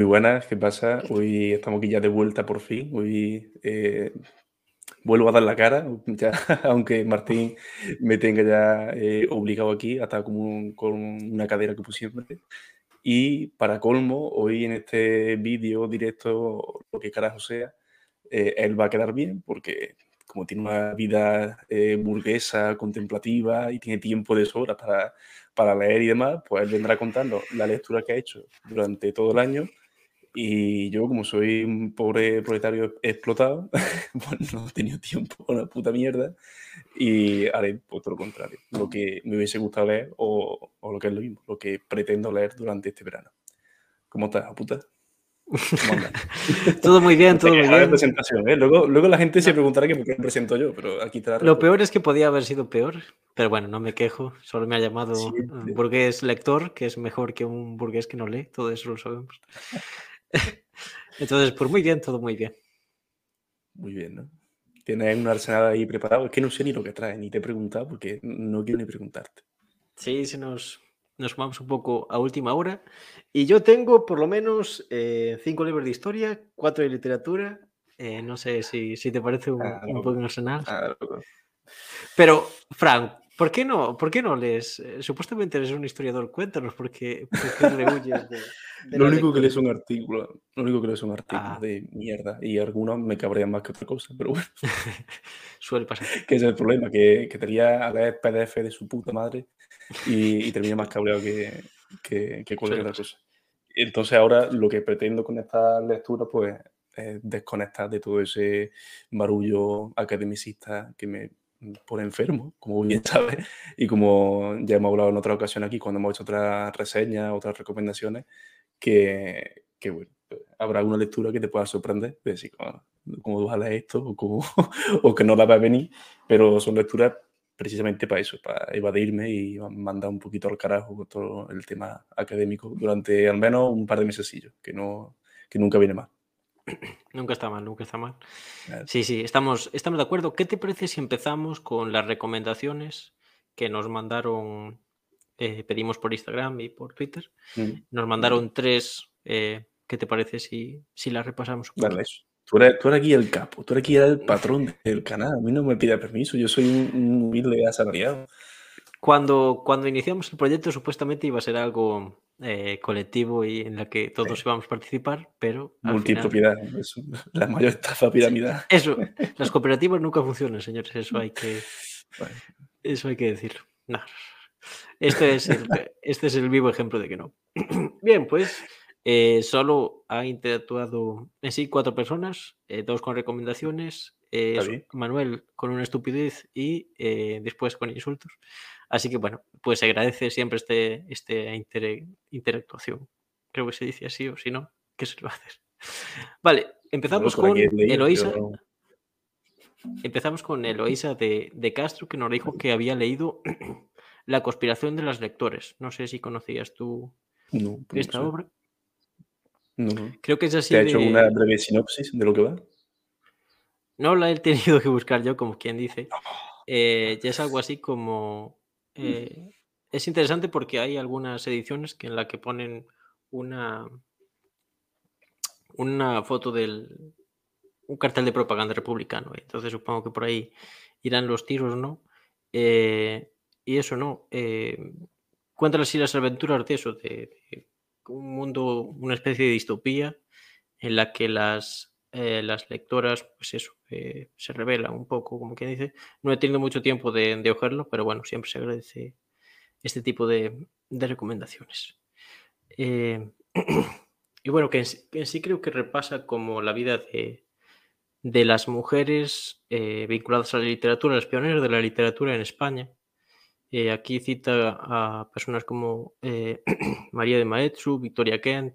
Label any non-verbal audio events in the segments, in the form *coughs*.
Muy buenas, ¿qué pasa? Hoy estamos aquí ya de vuelta por fin. Hoy eh, vuelvo a dar la cara, *laughs* ya, aunque Martín me tenga ya eh, obligado aquí, hasta como con una cadera que pusieron. Y para colmo, hoy en este vídeo directo, lo que carajo sea, eh, él va a quedar bien porque como tiene una vida burguesa, contemplativa y tiene tiempo de sobra para, para leer y demás, pues él vendrá contando la lectura que ha hecho durante todo el año y yo, como soy un pobre proletario explotado, *laughs* pues no he tenido tiempo una puta mierda y haré pues, todo lo contrario, lo que me hubiese gustado leer o, o, lo que es lo mismo, lo que pretendo leer durante este verano. ¿Cómo estás, puta? *laughs* todo muy bien, todo muy bien. Presentación, ¿eh? luego, luego la gente se preguntará que por qué me presento yo, pero aquí te Lo peor es que podía haber sido peor, pero bueno, no me quejo. Solo me ha llamado un burgués lector, que es mejor que un burgués que no lee, todo eso lo sabemos. *laughs* Entonces, pues muy bien, todo muy bien. Muy bien, ¿no? Tienes un arsenal ahí preparado. Es que no sé ni lo que trae, ni te he preguntado porque no quiero ni preguntarte. Sí, se nos, nos vamos un poco a última hora. Y yo tengo por lo menos eh, cinco libros de historia, cuatro de literatura. Eh, no sé si, si, te parece un, ah, un arsenal. Ah, Pero, Frank, ¿Por qué no? ¿Por qué no lees? Eh, supuestamente eres un historiador, cuéntanos por qué, le huyes de, Lo único que lees es un artículo, lo único que lees es un artículo ah. de mierda y algunos me cabrean más que otra cosa, pero bueno. *laughs* Suele pasar. *laughs* Que es el problema, que, que tenía a leer PDF de su puta madre y, y termina más cabreado que, que, que cualquier otra cosa. Entonces ahora lo que pretendo con esta lectura pues es desconectar de todo ese barullo academicista que me por enfermo, como bien *laughs* sabes, y como ya hemos hablado en otra ocasión aquí, cuando hemos hecho otras reseñas, otras recomendaciones, que, que bueno, habrá una lectura que te pueda sorprender, de decir, ah, cómo vas a leer esto, o, cómo, *laughs* o que no la va a venir, pero son lecturas precisamente para eso, para evadirme y mandar un poquito al carajo todo el tema académico durante al menos un par de meses, que, no, que nunca viene más. *clears throat* Nunca está mal, nunca está mal. Sí, sí, estamos, estamos de acuerdo. ¿Qué te parece si empezamos con las recomendaciones que nos mandaron, eh, pedimos por Instagram y por Twitter? Mm. Nos mandaron tres. Eh, ¿Qué te parece si, si las repasamos? Vale. Tú eres, tú eres, aquí el capo, tú eres aquí el patrón del canal. A mí no me pide permiso, yo soy un humilde asalariado. Cuando, cuando iniciamos el proyecto, supuestamente iba a ser algo eh, colectivo y en la que todos íbamos a participar, pero. Multipropiedad, es la mayor estafa piramidal. Eso, las cooperativas nunca funcionan, señores, eso hay que. Eso hay que decirlo. Este es, el, este es el vivo ejemplo de que no. *clears throat* Bien, pues eh, solo ha interactuado en sí cuatro personas, eh, dos con recomendaciones, Manuel con una estupidez y después con insultos. Así que bueno, pues se agradece siempre este, este interactuación. Creo que se dice así o si no, ¿qué se lo va a hacer? *laughs* Vale, empezamos con Eloisa. Empezamos con Eloisa de, de, Castro, que nos dijo que había leído *clears throat* La conspiración de los lectores. No sé si conocías tú esta obra. No, Creo que es así. ¿Te ha hecho una breve sinopsis de lo que va? No la he tenido que buscar yo, como quien dice. Eh, ya es algo así como eh, es interesante porque hay algunas ediciones que en la que ponen una, una foto del un cartel de propaganda republicano. Entonces supongo que por ahí irán los tiros, ¿no? Eh, y eso, ¿no? Eh, cuentan así las aventuras de eso, de, un mundo, una especie de distopía en la que las, eh, las lectoras, pues eso, eh, se revela un poco, como quien dice. No he tenido mucho tiempo de, de ojerlo, pero bueno, siempre se agradece este tipo de, recomendaciones. Eh, *clears throat* y bueno, que en, sí creo que repasa como la vida de, las mujeres vinculadas a la literatura, las pioneras de la literatura en España. aquí cita a personas como *clears throat* María de Maeztu, Victoria Kent,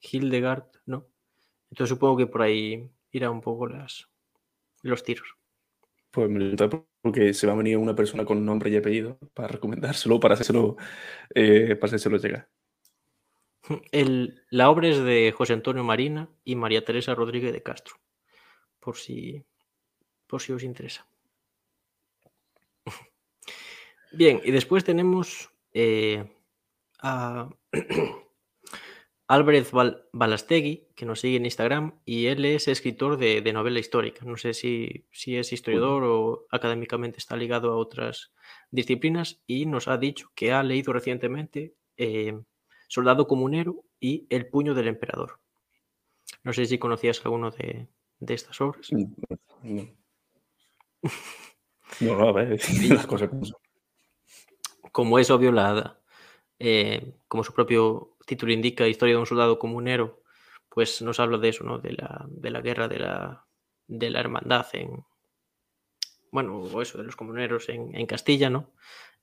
Hildegard, ¿no? Entonces supongo que por ahí irá un poco las, los tiros. Pues me lo porque se va a venir una persona con nombre y apellido para recomendárselo, para hacérselo, eh, para hacérselo llegar. El, la obra es de José Antonio Marina y María Teresa Rodríguez de Castro, por si, por si os interesa. *laughs* Bien, y después tenemos eh, a *clears throat* Álvarez Balastegui, que nos sigue en Instagram, y él es escritor de, novela histórica. No sé si, si, es historiador o académicamente está ligado a otras disciplinas, y nos ha dicho que ha leído recientemente eh, Soldado Comunero y El Puño del Emperador. No sé si conocías alguno de, estas obras. No, *laughs* no, a ver, *laughs* las cosas como Como es obvio, la, eh, como su propio título indica, Historia de un soldado comunero, pues nos habla de eso, ¿no? De la, de la guerra de la, de la hermandad en, bueno, o eso, de los comuneros en, Castilla, ¿no?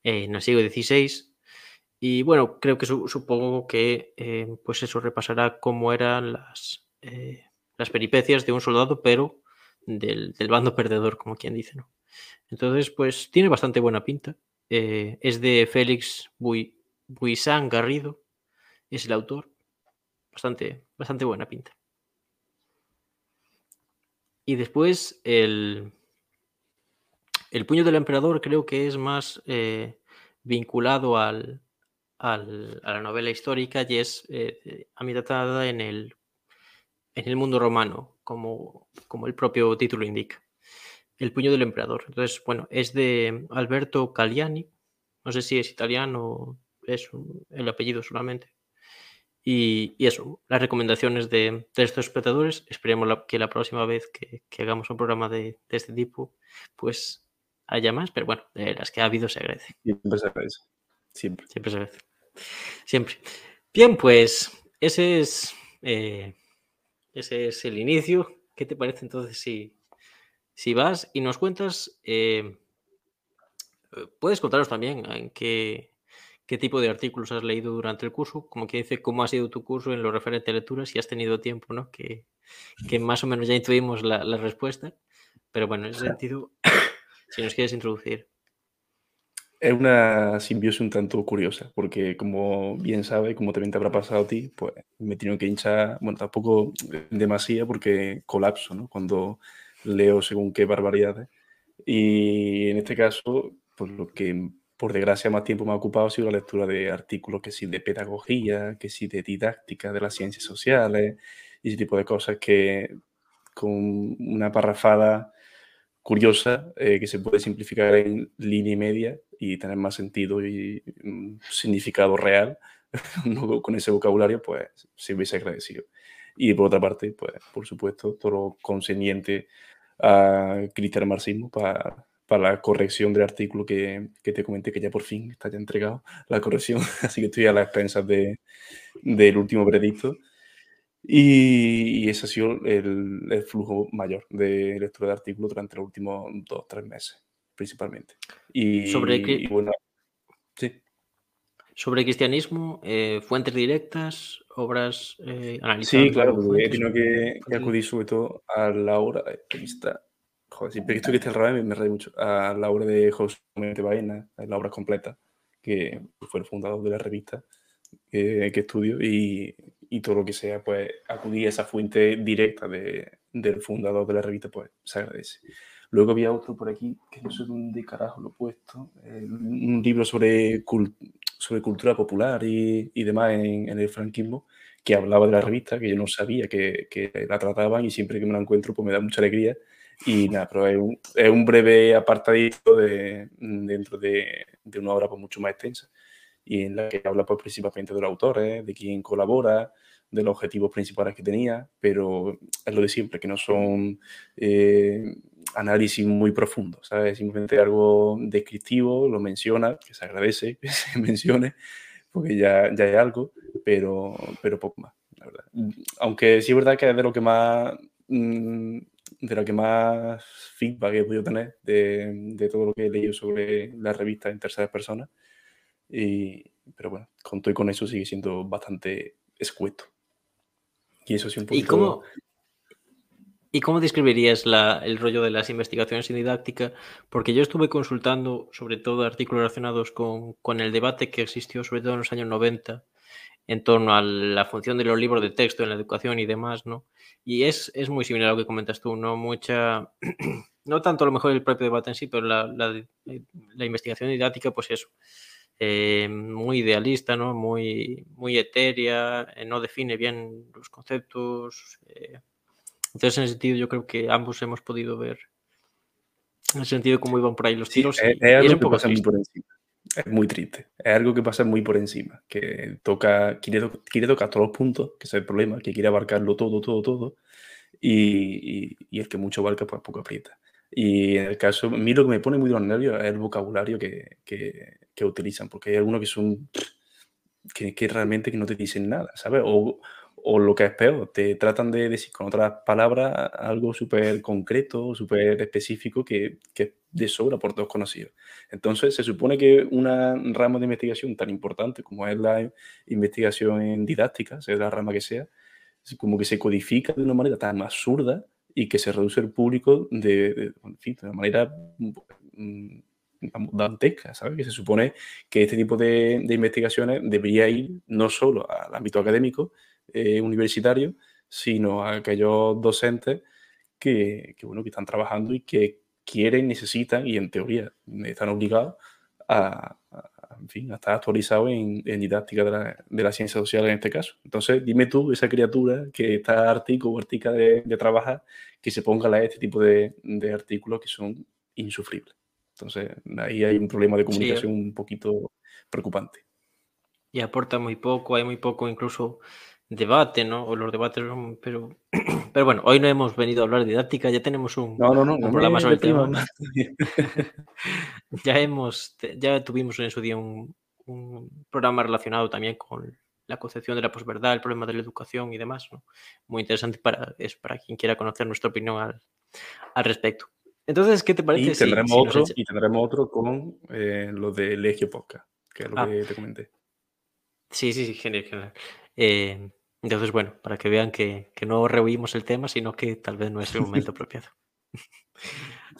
en el siglo XVI. Y bueno, creo que supongo que, eh, pues eso repasará cómo eran las, eh, las peripecias de un soldado, pero del, bando perdedor, como quien dice, ¿no? Entonces, pues tiene bastante buena pinta. Eh, es de Félix Buisán Garrido, es el autor. Bastante, bastante buena pinta. Y después el, el puño del emperador creo que es más eh, vinculado al, al, a la novela histórica y es eh, en el, en el mundo romano, como, como el propio título indica. El puño del emperador. Entonces, bueno, es de Alberto Caliani. No sé si es italiano, es el apellido solamente. Y, eso, las recomendaciones de, estos espectadores. Esperemos que la próxima vez que, hagamos un programa de, este tipo, pues haya más, pero bueno, de las que ha habido se agradece. Siempre se agradece. Siempre. Siempre se agradece. Siempre. Bien, pues ese es, eh, ese es el inicio. ¿Qué te parece entonces si, si vas y nos cuentas? Eh, puedes contaros también en qué, qué tipo de artículos has leído durante el curso, como que dice cómo ha sido tu curso en lo referente a lecturas, si has tenido tiempo, ¿no? Que, más o menos ya intuimos la, respuesta, pero bueno, en ese sentido, *coughs* si nos quieres introducir. Es una simbiosis un tanto curiosa, porque como bien sabes, como también te habrá pasado a ti, pues me tengo que hinchar, bueno, tampoco demasiado porque colapso, ¿no? Cuando leo según qué barbaridades. Y en este caso, pues lo que por desgracia, más tiempo me ha ocupado ha sido la lectura de artículos que sí de pedagogía, que sí de didáctica de las ciencias sociales y ese tipo de cosas que con una parrafada curiosa eh, que se puede simplificar en línea y media y tener más sentido y mm, significado real *laughs* con ese vocabulario, pues se hubiese agradecido. Y por otra parte, pues por supuesto, todo lo concerniente a criticar marxismo para para la corrección del artículo que, que, te comenté, que ya por fin está ya entregado la corrección, *laughs* así que estoy a las expensas de, del último veredicto. Y, ese ha sido el, el, flujo mayor de lectura de artículos durante los últimos dos tres meses, principalmente. Y, sobre y bueno, sí. Sobre cristianismo, eh, fuentes directas, obras eh, analizadas. Sí, claro, he tenido que, que, acudir sobre todo a la obra, está, Joder, siempre que estoy que el revés me reí mucho. A la obra de José Baena, la obra completa, que fue el fundador de la revista que, estudio, y, y, todo lo que sea, pues acudir a esa fuente directa de, del fundador de la revista, pues se agradece. Luego había otro por aquí, que no sé dónde carajo lo he puesto, un libro sobre, sobre cultura popular y, y demás en, en, el franquismo, que hablaba de la revista, que yo no sabía que, que la trataban y siempre que me la encuentro, pues me da mucha alegría y nada, pero es un, es un breve apartadito de, dentro de, de, una obra pues, mucho más extensa y en la que habla pues, principalmente de los autores, de quién colabora, de los objetivos principales que tenía, pero es lo de siempre, que no son eh, análisis muy profundos, ¿sabes? Simplemente algo descriptivo, lo menciona, que se agradece *laughs* que se mencione, porque ya, ya hay algo, pero, pero poco más, la verdad. Aunque sí es verdad que es de lo que más... Mmm, de lo que más feedback he podido tener de, de, todo lo que he leído sobre la revista en terceras personas. Y, pero bueno, con todo y con eso sigue siendo bastante escueto. Y eso sí un. ¿Y cómo, ¿Y cómo describirías la, el rollo de las investigaciones en didáctica? Porque yo estuve consultando sobre todo artículos relacionados con, con el debate que existió sobre todo en los años 90 en torno a la función de los libros de texto en la educación y demás, ¿no? Y es, es muy similar a lo que comentas tú, ¿no? Mucha, *clears throat* no tanto a lo mejor el propio debate en sí, pero la, la, la investigación didáctica, pues eso, eh, muy idealista, ¿no? Muy, muy etérea, eh, no define bien los conceptos. Eh. Entonces, en ese sentido, yo creo que ambos hemos podido ver en el sentido cómo iban por ahí los tiros. es, algo que pasa muy por encima. Es muy triste. Es algo que pasa muy por encima. Que toca, quiere, quiere tocar todos los puntos, que es el problema, que quiere abarcarlo todo, todo, todo. Y, y, el que mucho abarca, pues poco aprieta. Y en el caso, a mí lo que me pone muy de los nervios es el vocabulario que, que, que utilizan, porque hay algunos que son que, que, realmente que no te dicen nada, ¿sabes? O, o lo que es peor, te tratan de decir con otras palabras algo súper concreto, súper específico que, que de sobra por todos conocidos. Entonces, se supone que una rama de investigación tan importante como es la investigación en didáctica, sea la rama que sea, como que se codifica de una manera tan absurda y que se reduce el público de, de, en fin, de una manera mm, dantesca, ¿sabes? Que se supone que este tipo de, de, investigaciones debería ir no solo al ámbito académico, eh, universitario, sino a aquellos docentes que, que, bueno, que están trabajando y que quieren, necesitan y en teoría están obligados a, a en fin, a estar actualizados en, en didáctica de la, de la, ciencia social en este caso. Entonces, dime tú, esa criatura que está artico o artica de, de trabajar, que se ponga a leer este tipo de, de artículos que son insufribles. Entonces, ahí hay un problema de comunicación sí. un poquito preocupante. Y aporta muy poco, hay muy poco incluso debate, ¿no? O los debates son, pero, *clears throat* pero bueno, hoy no hemos venido a hablar de didáctica, ya tenemos un, no, no, no, un programa sobre el tema. *laughs* ya hemos, ya tuvimos en su día un, un, programa relacionado también con la concepción de la posverdad, el problema de la educación y demás, ¿no? Muy interesante para, es para quien quiera conocer nuestra opinión al, al respecto. Entonces, ¿qué te parece? Y tendremos, si, otro, si y tendremos otro con eh, lo de Legio Podcast, que es lo ah. que te comenté. Sí, sí, sí, genial, genial. Eh, entonces, bueno, para que vean que, que, no rehuimos el tema, sino que tal vez no es el momento *laughs* apropiado.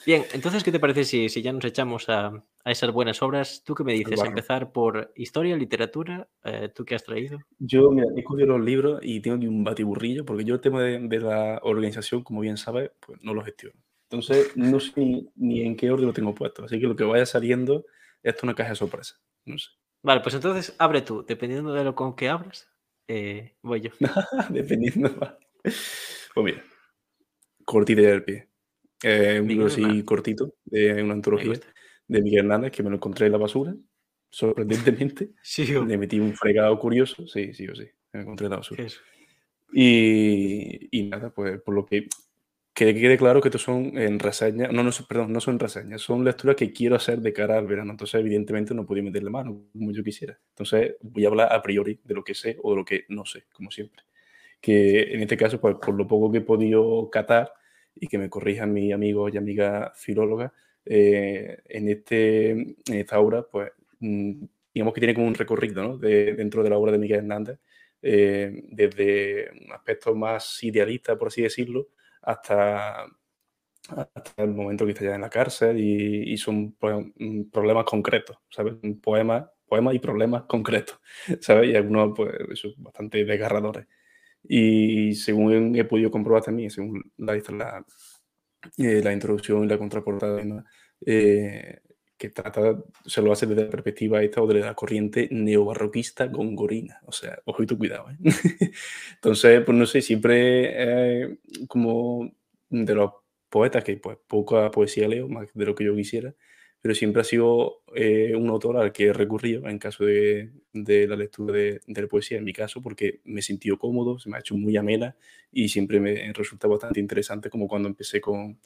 Bien, entonces, ¿qué te parece si, si ya nos echamos a, a, esas buenas obras? ¿Tú qué me dices? ¿Empezar por historia, literatura? Eh, ¿Tú qué has traído? Yo, mira, he escogido los libros y tengo aquí un batiburrillo, porque yo el tema de, de la organización, como bien sabes, pues no lo gestiono. Entonces, no sé ni, ni, en qué orden lo tengo puesto. Así que lo que vaya saliendo es una caja de sorpresa. No sé. Vale, pues entonces abre tú. Dependiendo de lo con que abras, eh, voy yo. *laughs* Dependiendo. Pues mira, cortita del pie. Eh, un libro así cortito, de una antología de Miguel Hernández, que me lo encontré en la basura, sorprendentemente. *laughs* sí, yo. Le metí un fregado curioso. Sí, sí o sí. Me encontré en la basura. Y, y nada, pues por lo que que quede claro que estos son en reseñas, no, no, perdón, no son reseñas, son lecturas que quiero hacer de cara al verano. Entonces, evidentemente, no podía meterle mano como yo quisiera. Entonces, voy a hablar a priori de lo que sé o de lo que no sé, como siempre. Que en este caso, pues por lo poco que he podido catar y que me corrijan mis amigos y amigas filólogas, eh, en, este, en esta obra, pues mm, digamos que tiene como un recorrido ¿no? de, dentro de la obra de Miguel Hernández, eh, desde un aspecto más idealista, por así decirlo, hasta, hasta el momento que está ya en la cárcel y, y son mm, problemas concretos, ¿sabes? Poemas poema y problemas concretos, *laughs* ¿sabes? Y algunos, pues, eso, bastante desgarradores. Y según he podido comprobar también, según la, la, eh, la introducción y la contraportada, eh, que trata, se lo hace desde la perspectiva esta o de la corriente neobarroquista gongorina. O sea, ojito cuidado. ¿eh? *laughs* Entonces, pues no sé, siempre eh, como de los poetas que pues poca poesía leo, más de lo que yo quisiera, pero siempre ha sido eh, un autor al que he recurrido en caso de, de la lectura de, de, la poesía, en mi caso, porque me he sentido cómodo, se me ha hecho muy amena y siempre me resulta bastante interesante como cuando empecé con,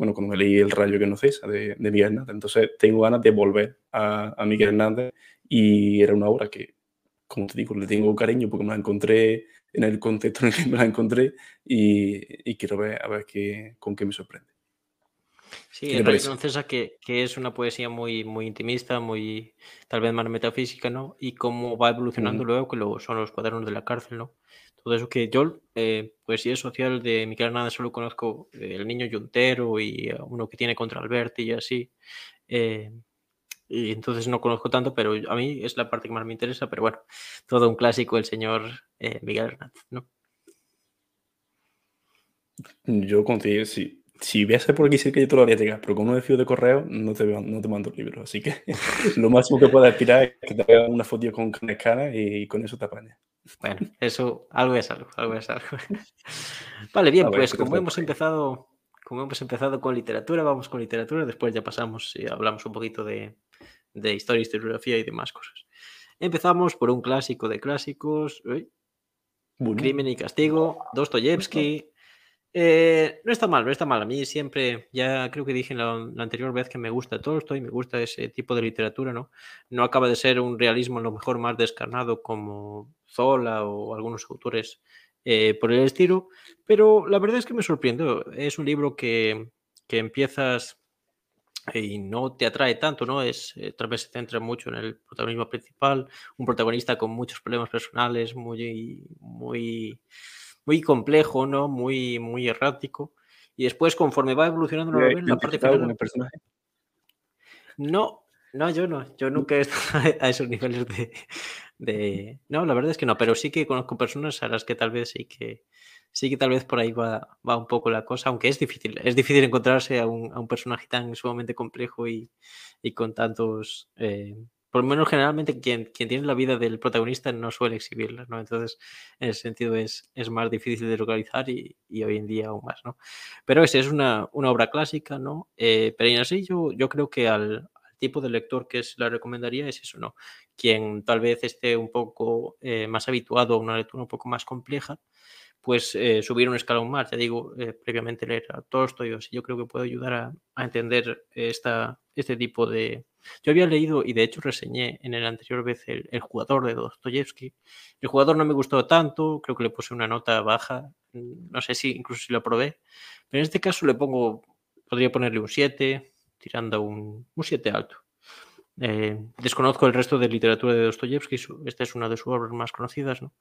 bueno, cuando me leí El rayo que no cesa de, de Miguel Hernández. Entonces tengo ganas de volver a, a, Miguel Hernández y era una obra que, como te digo, le tengo cariño porque me la encontré en el contexto en el que me la encontré y, y quiero ver a ver qué, con qué me sorprende. Sí, el rayo que no cesa que, que, es una poesía muy, muy intimista, muy tal vez más metafísica, ¿no? Y cómo va evolucionando -huh. luego, que luego son los cuadernos de la cárcel, ¿no? Todo eso que yo, eh, poesía social de Miquel Hernández, solo conozco eh, El Niño Yuntero y uh, uno que tiene contra Alberti y así. Eh, y entonces no conozco tanto, pero a mí es la parte que más me interesa. Pero bueno, todo un clásico el señor eh, Miguel Hernández, ¿no? Yo considero, sí, si viajes por aquí sé que yo te lo haría llegar, pero con un desvío de correo no te, no te mando el libro. Así que *laughs* lo máximo que puedas aspirar es que te haga una foto con escala y con eso te apañas. Bueno, eso algo es algo, algo es algo. Vale, bien, pues como hemos empezado, como hemos empezado con literatura, vamos con literatura, después ya pasamos y hablamos un poquito de, de historia, historiografía y demás cosas. Empezamos por un clásico de clásicos, Crimen y Castigo, Dostoyevsky, eh, no está mal, no está mal. A mí siempre, ya creo que dije la, anterior vez que me gusta Tolstoy, me gusta ese tipo de literatura, ¿no? No acaba de ser un realismo a lo mejor más descarnado como Zola o algunos autores eh, por el estilo, pero la verdad es que me sorprendió. Es un libro que, que empiezas y no te atrae tanto, ¿no? Es, eh, tal vez se centra mucho en el protagonismo principal, un protagonista con muchos problemas personales, muy, muy muy complejo, ¿no? Muy, muy errático. Y después, conforme va evolucionando la novela, la parte final. personaje? No, no, yo no. Yo nunca he estado *laughs* a esos niveles de, de, No, la verdad es que no, pero sí que conozco personas a las que tal vez sí que. Sí que tal vez por ahí va, va un poco la cosa, aunque es difícil. Es difícil encontrarse a un, a un personaje tan sumamente complejo y, y con tantos. Eh, por lo menos generalmente quien, quien tiene la vida del protagonista no suele exhibirla, ¿no? Entonces, en ese sentido es, es más difícil de localizar y, y, hoy en día aún más, ¿no? Pero esa es una, una, obra clásica, ¿no? Eh, pero en así yo, yo creo que al, al, tipo de lector que se la recomendaría es eso, ¿no? Quien tal vez esté un poco eh, más habituado a una lectura un poco más compleja, pues eh, subir un escalón más. Ya digo, eh, previamente leer a Tolstoy, o yo creo que puedo ayudar a, entender esta, este tipo de... Yo había leído y de hecho reseñé en el anterior vez el, jugador de Dostoyevsky. El jugador no me gustó tanto, creo que le puse una nota baja, no sé si incluso si lo probé, pero en este caso le pongo, podría ponerle un 7, tirando un, un 7 alto. Eh, desconozco el resto de literatura de Dostoyevsky, esta es una de sus obras más conocidas, ¿no?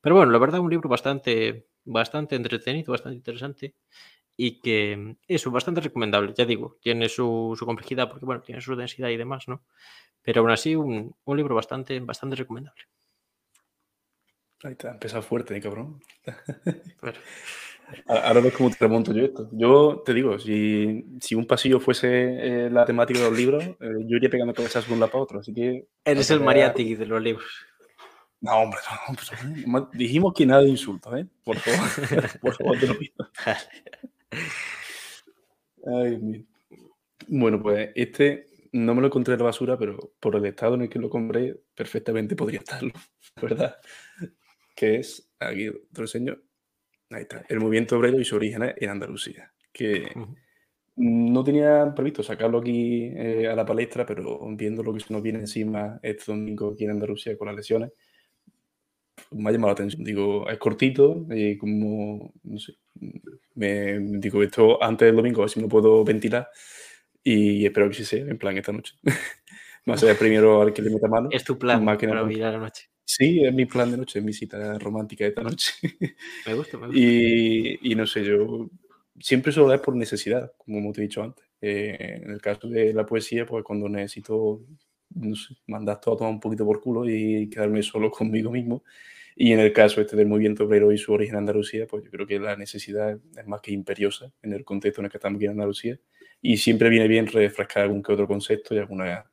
Pero bueno, la verdad, un libro bastante, bastante entretenido, bastante interesante y que eso, bastante recomendable, ya digo, tiene su, su complejidad porque, bueno, tiene su densidad y demás, ¿no? Pero aún así, un, un libro bastante, bastante recomendable. Ahí está, empezado fuerte, ¿eh, cabrón. Bueno. Ahora ves cómo te remonto yo esto. Yo te digo, si, si un pasillo fuese eh, la temática de los libros, eh, yo iría pegando cabezas de un lado para otro. Así que. Eres el Mariátegui de los libros. No, hombre, no, pues, dijimos que nada de insultos, ¿eh? Por favor, *laughs* por favor, te lo pido. Ay, bueno, pues este no me lo encontré en la basura, pero por el estado en el que lo compré, perfectamente podría estarlo, *laughs* ¿verdad? Que es, aquí lo enseño, Ahí está. El movimiento obrero y su origen en Andalucía. Que no tenía previsto sacarlo aquí eh, a la palestra, pero viendo lo que se nos viene encima este domingo aquí en Andalucía con las lesiones, me ha llamado la atención. Digo, es cortito y como, no sé, me digo esto antes del domingo, a ver si me lo puedo ventilar y espero que sí sea, en plan esta noche. *laughs* Más allá primero al que le meta mano. Es tu plan más que para la noche. Sí, es mi plan de noche, es mi cita romántica de esta noche. *laughs* Me gusta, me gusta. Y, y no sé, yo siempre suelo leer por necesidad, como te he dicho antes. Eh, en el caso de la poesía, pues cuando necesito, no sé, mandar todo a tomar un poquito por culo y quedarme solo *laughs* conmigo mismo. Y en el caso este del movimiento obrero y su origen en Andalucía, pues yo creo que la necesidad es más que imperiosa en el contexto en el que estamos aquí en Andalucía. Y siempre viene bien refrescar algún que otro concepto y alguna,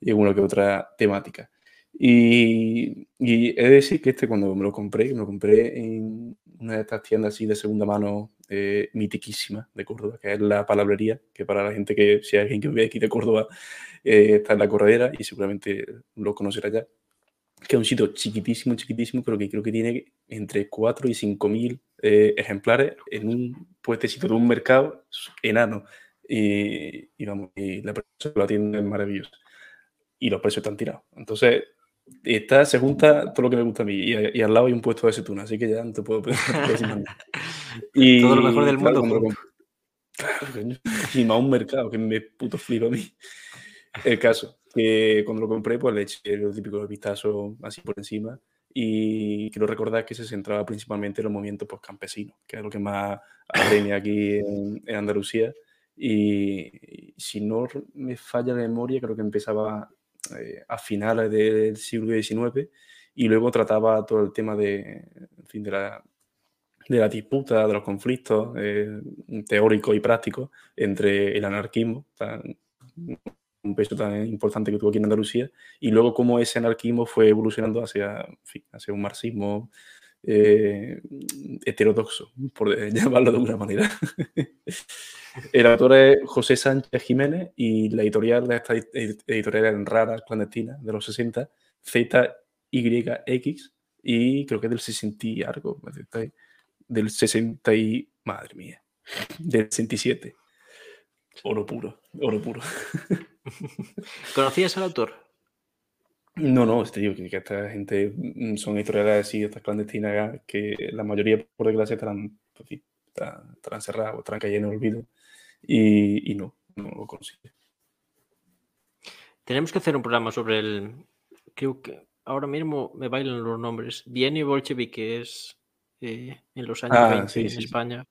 y alguna que otra temática. Y, y, he de decir que este cuando me lo compré, me lo compré en una de estas tiendas así de segunda mano eh, mitiquísima de Córdoba, que es la palabrería, que para la gente que, si hay alguien que vive aquí de Córdoba, eh, está en la corredera y seguramente lo conocerá ya, que es un sitio chiquitísimo, chiquitísimo, pero que creo que tiene entre 4 y 5 mil eh, ejemplares en un puestecito de un mercado enano. Y, y vamos, y la persona que lo atiende es maravillosa. Y los precios están tirados. Entonces, está, se junta todo lo que me gusta a mí y, y, al lado hay un puesto de aceituna, así que ya no te puedo pedir *laughs* y, *laughs* Todo lo mejor del mundo. Claro, *laughs* y más un mercado que me puto flipa a mí. El caso, que cuando lo compré, pues le eché lo típico vistazo así por encima y quiero recordar que se centraba principalmente en los movimientos pues, campesinos, que es lo que más apremia aquí en, en Andalucía. Y, y, si no me falla la memoria, creo que empezaba eh, a finales del siglo XIX y luego trataba todo el tema de, fin, de, la, de la disputa, de los conflictos eh, teóricos y prácticos entre el anarquismo, un peso tan importante que tuvo aquí en Andalucía, y luego cómo ese anarquismo fue evolucionando hacia, hacia un marxismo eh, heterodoxo, por *laughs* llamarlo de alguna manera. *laughs* el autor es José Sánchez Jiménez y la editorial de esta editorial en rara, clandestina, de los 60, ZYX, y creo que es del 60 y algo, del 60 y... Madre mía, del 67. Oro puro, oro puro. *laughs* ¿Conocías al autor? No, no, este, que, que, esta gente mm, son editoriales así, estas clandestinas, que la mayoría, por desgracia, estarán, pues, estarán, cerradas o estarán cayendo en el olvido. Y, y, no, no lo consigue. Tenemos que hacer un programa sobre el. Creo que ahora mismo me bailan los nombres. Bienio bolchevique, que es eh, en los años ah, 20 sí, en sí, España.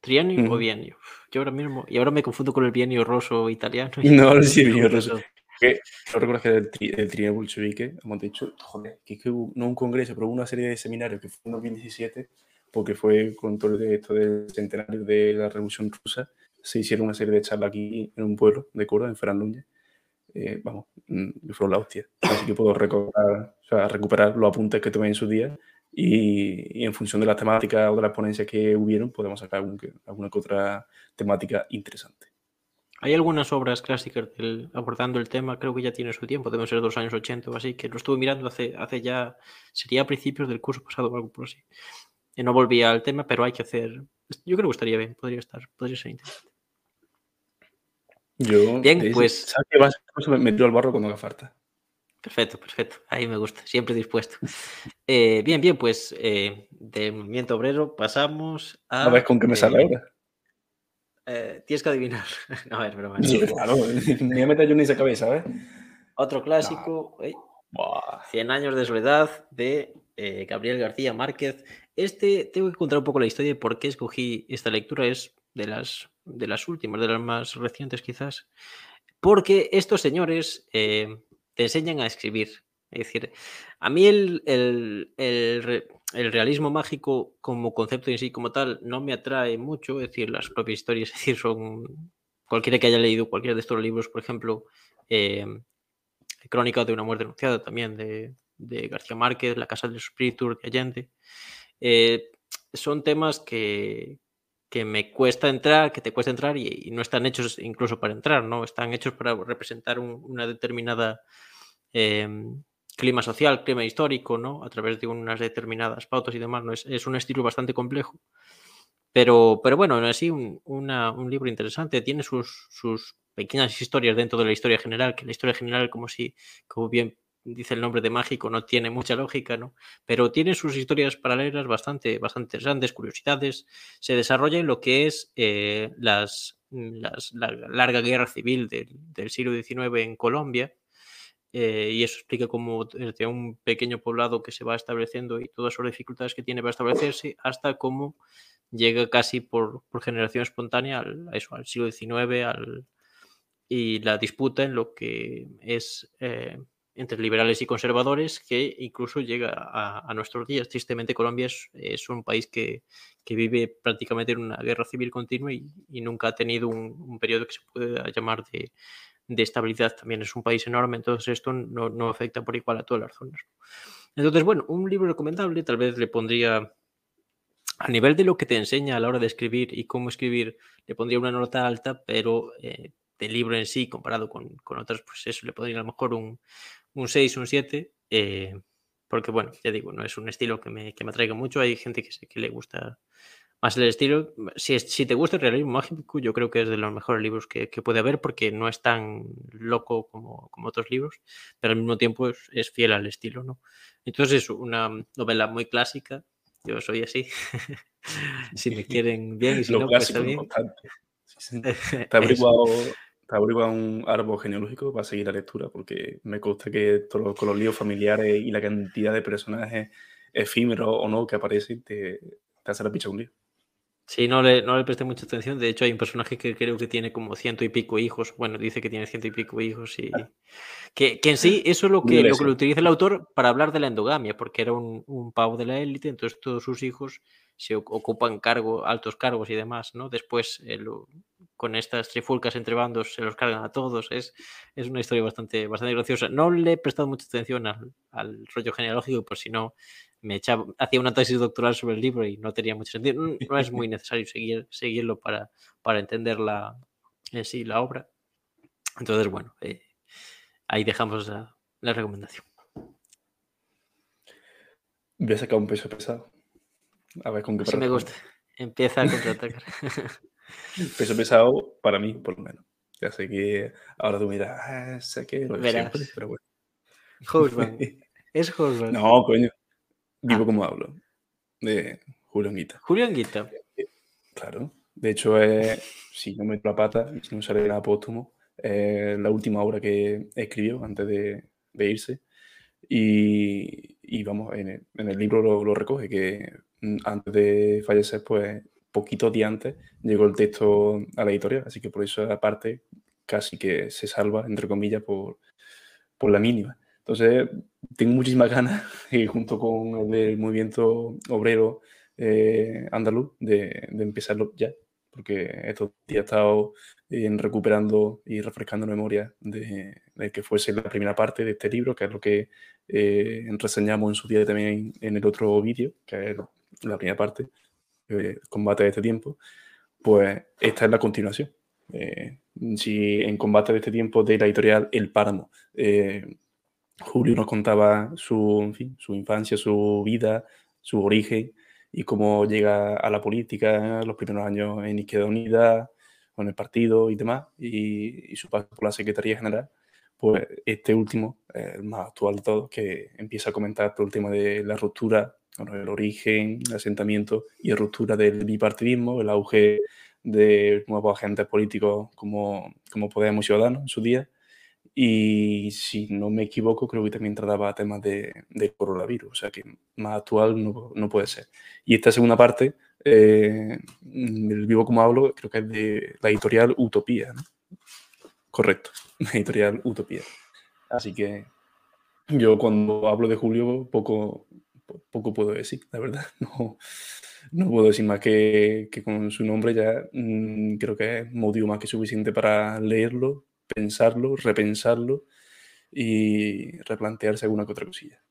¿Trienio uh -huh. o bienio? Yo ahora mismo. Y ahora me confundo con el bienio roso italiano. No, *laughs* sí, bienio roso. Que, no recuerdo que era el, tri, el trienio bolchevique, hemos dicho, joder, que, que hubo, no un congreso, pero una serie de seminarios que fue en 2017, porque fue con todo esto del centenario de la Revolución Rusa, se hicieron una serie de charlas aquí en un pueblo de Córdoba, en Ferran Núñez. Eh, vamos, mm, fue la hostia. Así que puedo recuperar, o sea, recuperar los apuntes que tomé en su día y, y, en función de las temáticas o de las ponencias que hubieron, podemos sacar algún, alguna que otra temática interesante. Hay algunas obras clásicas del, abordando el tema, creo que ya tiene su tiempo, deben ser de los años 80 o así, que lo estuve mirando hace, hace ya, sería a principios del curso pasado o algo por así. Y no volví al tema, pero hay que hacer, yo creo que estaría bien, podría estar, podría ser interesante. Yo, bien, pues... ¿Sabes que vas a meter al barro cuando haga falta? Perfecto, perfecto. Ahí me gusta, siempre dispuesto. Eh, bien, bien, pues eh, de movimiento obrero pasamos a. A ver con qué me sale eh, ahora. Eh, tienes que adivinar. *laughs* a ver, broma. Sí, claro, *laughs* ni a meter yo ni esa cabeza, ¿sabes? Otro clásico, no. 100 años de soledad de eh, Gabriel García Márquez. Este, tengo que contar un poco la historia de por qué escogí esta lectura, es de las, de las últimas, de las más recientes quizás. Porque estos señores eh, te enseñan a escribir. Es decir, a mí el, el, el, realismo mágico como concepto en sí, como tal, no me atrae mucho. Es decir, las propias historias, *laughs* es decir, son. Cualquiera que haya leído cualquiera de estos libros, por ejemplo, eh, Crónica de una muerte anunciada también de, de, García Márquez, La Casa del Espíritu de Allende, eh, son temas que, que me cuesta entrar, que te cuesta entrar y, no están hechos incluso para entrar, ¿no? Están hechos para representar un, una determinada eh, clima social, clima histórico, ¿no? A través de unas determinadas pautas y demás, ¿no? Es, es un estilo bastante complejo. Pero, pero bueno, así un, una, un libro interesante, tiene sus, sus pequeñas historias dentro de la historia general, que la historia general, como si, como bien dice el nombre de mágico, no tiene mucha lógica, ¿no? Pero tiene sus historias paralelas bastante, bastante interesantes, curiosidades. Se desarrolla en lo que es eh, las, las, la larga guerra civil del, del siglo XIX en Colombia. Eh, y eso explica cómo desde un pequeño poblado que se va estableciendo y todas las dificultades que tiene para establecerse, hasta cómo llega casi por, por generación espontánea al, a eso, al siglo XIX al, y la disputa en lo que es eh, entre liberales y conservadores, que incluso llega a, a nuestros días. Tristemente, Colombia es, es un país que, que, vive prácticamente en una guerra civil continua y, y nunca ha tenido un, un, periodo que se pueda llamar de, de, estabilidad. También es un país enorme, entonces esto no, no afecta por igual a todas las zonas. Entonces, bueno, un libro recomendable, tal vez le pondría a nivel de lo que te enseña a la hora de escribir y cómo escribir, le pondría una nota alta, pero eh, del libro en sí, comparado con, con otros, pues eso le pondría a lo mejor un, un 6, un 7, eh, porque bueno, ya digo, no es un estilo que me, que me atraiga mucho, hay gente que, que le gusta más el estilo. Si, si te gusta el realismo mágico, yo creo que es de los mejores libros que, que puede haber, porque no es tan loco como, como otros libros, pero al mismo tiempo es, es, fiel al estilo, ¿no? Entonces es una novela muy clásica, yo soy así, *laughs* si me *laughs* quieren bien y si Lo no, pues sí. *laughs* Te averiguado te averigua un árbol genealógico para seguir la lectura, porque me consta que todo, con los líos familiares y la cantidad de personajes efímeros o no que aparecen, te, te hace la picha un lío. Sí, no le, no le presté mucha atención. De hecho, hay un personaje que creo que tiene como ciento y pico hijos. Bueno, dice que tiene ciento y pico hijos y. Que, que en sí, *laughs* eso es lo que, lo que lo utiliza el autor para hablar de la endogamia, porque era un, un pavo de la élite, entonces todos sus hijos se ocupan cargo, altos cargos y demás, ¿no? Después, eh, con estas trifulcas entre bandos, se los cargan a todos. Es, es una historia bastante, bastante graciosa. No le he prestado mucha atención al, al rollo genealógico, por si no, me echaba, hacía una tesis doctoral sobre el libro y no tenía mucho sentido. No es muy necesario seguir, seguirlo para, para entender la, sí la obra. Entonces, bueno, eh, ahí dejamos la, la recomendación. Voy a sacar un peso pesado. A ver con qué Así me gusta. Empieza a contraatacar. *laughs* peso pesado para mí, por lo menos. Ya sé que ahora tú miras, ah, sé que lo siempre, pero bueno. *laughs* ¿Es Houseman? No, coño. Vivo ah. como hablo. De Julio Anguita. Julio Anguita. Claro. De hecho, es, si no meto la pata, si no sale nada póstumo, es la última obra que escribió antes de, de irse. Y, y, vamos, en el, en el libro lo, lo, recoge, que mm, antes de fallecer, pues poquito días antes llegó el texto a la editorial, así que por eso aparte casi que se salva, entre comillas, por, por la mínima. Entonces, tengo muchísimas *laughs* ganas, y junto con el movimiento obrero eh, andaluz, de, empezarlo ya, porque estos días he estado en recuperando y refrescando memoria de, que fuese la primera parte de este libro, que es lo que eh, reseñamos en su día también en el otro vídeo, que es la primera parte, eh, combate de este tiempo, pues esta es la continuación. Eh, si en combate de este tiempo de la editorial El Páramo, eh, Julio nos contaba su, infancia, su vida, su origen y cómo llega a la política, los primeros años en Izquierda Unida, con el partido y demás, y, su paso por la Secretaría General, pues este último, el más actual de todos, que empieza a comentar todo el tema de la ruptura, bueno, el origen, el asentamiento y la ruptura del bipartidismo, el auge de nuevos agentes políticos como, como Podemos Ciudadanos en su día, y si no me equivoco, creo que también trataba temas de, de coronavirus, o sea que más actual no, no, puede ser. Y esta segunda parte, eh, el vivo como hablo, creo que es de la editorial Utopía, ¿no? Correcto, *laughs* la editorial Utopía. Así que yo cuando hablo de Julio, poco, poco puedo decir, la verdad. *laughs* No, no puedo decir más que, que con su nombre ya mmm, creo que es motivo más que suficiente para leerlo, pensarlo, repensarlo y replantearse alguna que otra cosilla.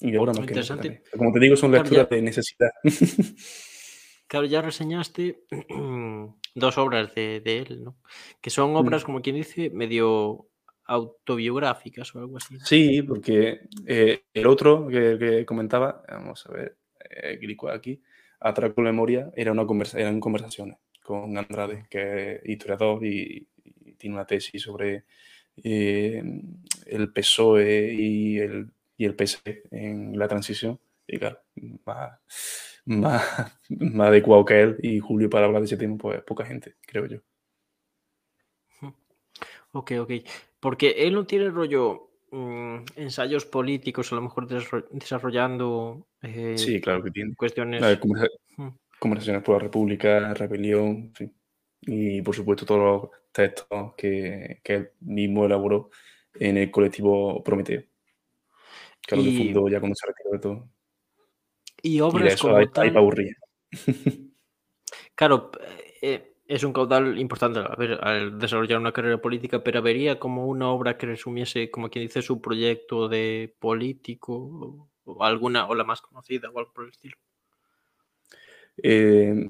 Y ahora más que Como te digo, son lecturas de necesidad. *laughs* Claro, ya reseñaste *clears throat* dos obras de, de él, ¿no? Que son obras, mm. como quien dice, medio autobiográficas o algo así. Sí, porque eh, el otro que, que, comentaba, vamos a ver, eh, aquí, Atraco Memoria, era una conversa, eran conversaciones con Andrade, que es historiador y, tiene una tesis sobre eh, el PSOE y el, y el PSE en la transición. Y claro, más, más, más adecuado que él y Julio para hablar de ese tema, pues poca gente, creo yo. Ok, ok. Porque él no tiene rollo mmm, ensayos políticos, a lo mejor desarrollando. Eh, sí, claro que tiene. Cuestiones. conversa conversaciones por la República, rebelión, en fin y por supuesto todos los textos que, que él mismo elaboró en el colectivo Prometeo, que lo difundó ya cuando se retiró de todo. Y obras y de eso como hay, tal... hay aburrir. *laughs* claro, eh, es un caudal importante a ver, al desarrollar una carrera política, pero vería como una obra que resumiese, como quien dice, su proyecto de político o alguna, o la más conocida o algo por el estilo. Eh,